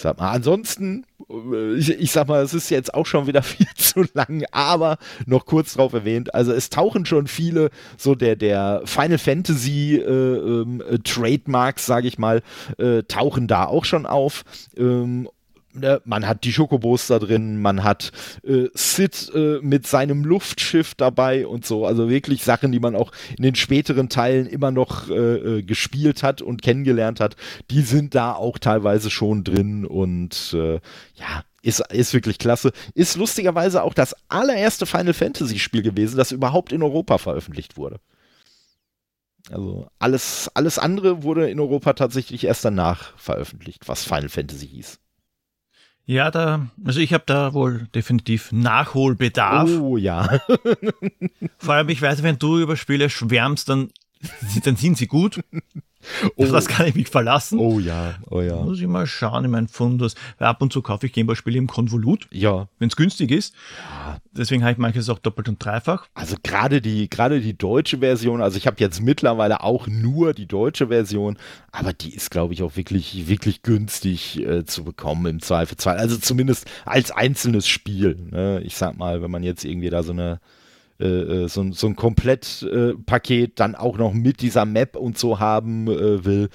sag mal, ansonsten, äh, ich, ich, sag mal, es ist jetzt auch schon wieder viel zu lang, aber noch kurz drauf erwähnt, also es tauchen schon viele so der, der Final Fantasy äh, ähm, äh, Trademarks, sage ich mal, äh, tauchen da auch schon auf. Ähm, Ne, man hat die Schokobos da drin, man hat äh, Sid äh, mit seinem Luftschiff dabei und so. Also wirklich Sachen, die man auch in den späteren Teilen immer noch äh, äh gespielt hat und kennengelernt hat, die sind da auch teilweise schon drin und äh, ja, ist, ist wirklich klasse. Ist lustigerweise auch das allererste Final Fantasy Spiel gewesen, das überhaupt in Europa veröffentlicht wurde. Also alles, alles andere wurde in Europa tatsächlich erst danach veröffentlicht, was Final Fantasy hieß. Ja, da, also ich habe da wohl definitiv Nachholbedarf. Oh ja. Vor allem, ich weiß, wenn du über Spiele schwärmst, dann, dann sind sie gut. Oh. Auf das kann ich mich verlassen. Oh ja, oh ja. Muss ich mal schauen in meinen Fundus. Weil ab und zu kaufe ich Gameboy-Spiele im Konvolut. Ja. Wenn es günstig ist. Ja. Deswegen habe ich manches auch doppelt und dreifach. Also gerade die, gerade die deutsche Version, also ich habe jetzt mittlerweile auch nur die deutsche Version, aber die ist, glaube ich, auch wirklich, wirklich günstig äh, zu bekommen im Zweifelsfall. Also zumindest als einzelnes Spiel. Ne? Ich sag mal, wenn man jetzt irgendwie da so eine äh, äh, so, so ein Komplettpaket äh, dann auch noch mit dieser Map und so haben äh, will,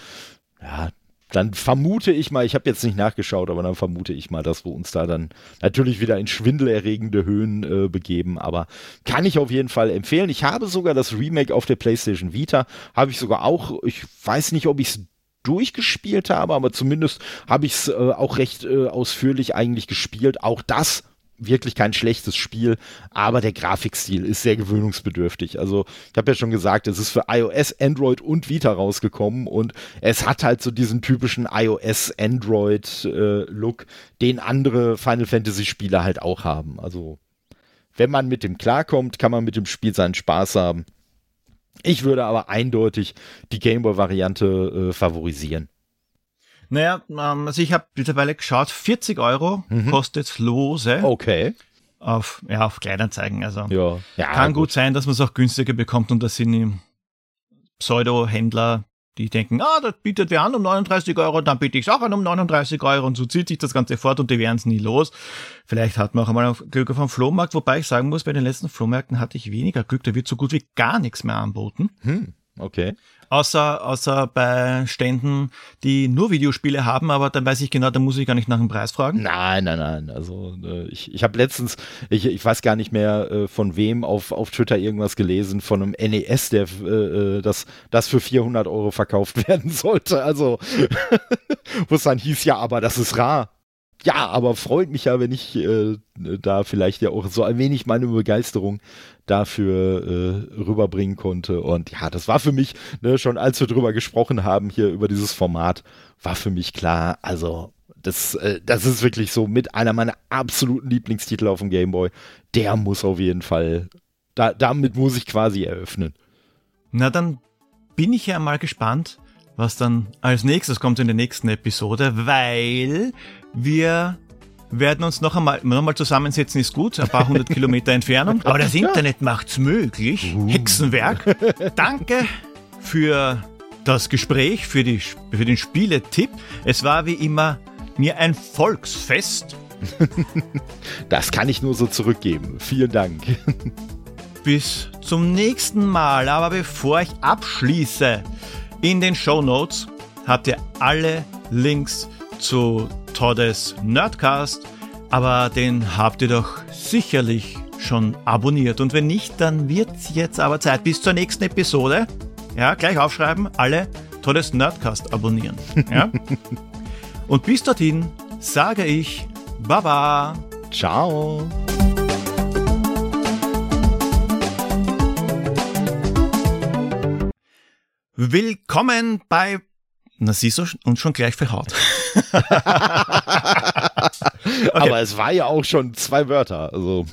ja, dann vermute ich mal, ich habe jetzt nicht nachgeschaut, aber dann vermute ich mal, dass wir uns da dann natürlich wieder in schwindelerregende Höhen äh, begeben. Aber kann ich auf jeden Fall empfehlen. Ich habe sogar das Remake auf der PlayStation Vita, habe ich sogar auch, ich weiß nicht, ob ich es durchgespielt habe, aber zumindest habe ich es äh, auch recht äh, ausführlich eigentlich gespielt. Auch das wirklich kein schlechtes Spiel, aber der Grafikstil ist sehr gewöhnungsbedürftig. Also ich habe ja schon gesagt, es ist für iOS, Android und Vita rausgekommen und es hat halt so diesen typischen iOS-Android-Look, äh, den andere Final Fantasy-Spiele halt auch haben. Also wenn man mit dem klarkommt, kann man mit dem Spiel seinen Spaß haben. Ich würde aber eindeutig die Gameboy-Variante äh, favorisieren. Naja, ähm, also ich habe mittlerweile geschaut, 40 Euro mhm. kostet lose. Okay. Auf, ja, auf Kleinanzeigen. Also ja. Ja, kann gut. gut sein, dass man es auch günstiger bekommt und das sind Pseudo-Händler, die denken, ah, das bietet wer an um 39 Euro, dann biete ich es auch an um 39 Euro und so zieht sich das Ganze fort und die werden es nie los. Vielleicht hat man auch einmal Glück auf dem Flohmarkt, wobei ich sagen muss, bei den letzten Flohmärkten hatte ich weniger Glück, da wird so gut wie gar nichts mehr anboten. Hm, okay. Außer, außer bei Ständen, die nur Videospiele haben, aber dann weiß ich genau, da muss ich gar nicht nach dem Preis fragen. Nein, nein, nein. Also äh, ich, ich habe letztens, ich, ich weiß gar nicht mehr äh, von wem auf, auf Twitter irgendwas gelesen, von einem NES, der äh, äh das, das für 400 Euro verkauft werden sollte. Also, wo es dann hieß, ja, aber das ist rar. Ja, aber freut mich ja, wenn ich äh, da vielleicht ja auch so ein wenig meine Begeisterung dafür äh, rüberbringen konnte. Und ja, das war für mich, ne, schon als wir drüber gesprochen haben, hier über dieses Format, war für mich klar, also das, äh, das ist wirklich so mit einer meiner absoluten Lieblingstitel auf dem Gameboy. Der muss auf jeden Fall, da, damit muss ich quasi eröffnen. Na, dann bin ich ja mal gespannt, was dann als nächstes kommt in der nächsten Episode, weil wir werden uns noch einmal, noch einmal zusammensetzen, ist gut, ein paar hundert Kilometer Entfernung. Aber das Internet macht's möglich. Uh. Hexenwerk. Danke für das Gespräch, für, die, für den Spieletipp. Es war wie immer mir ein Volksfest. Das kann ich nur so zurückgeben. Vielen Dank. Bis zum nächsten Mal. Aber bevor ich abschließe, in den Show Notes habt ihr alle Links zu Todes Nerdcast, aber den habt ihr doch sicherlich schon abonniert. Und wenn nicht, dann wird's jetzt aber Zeit. Bis zur nächsten Episode. Ja, gleich aufschreiben, alle Todes Nerdcast abonnieren. Ja? Und bis dorthin sage ich Baba. Ciao. Willkommen bei. Na, siehst du, und schon gleich verhaut. okay. Aber es war ja auch schon zwei Wörter. Also.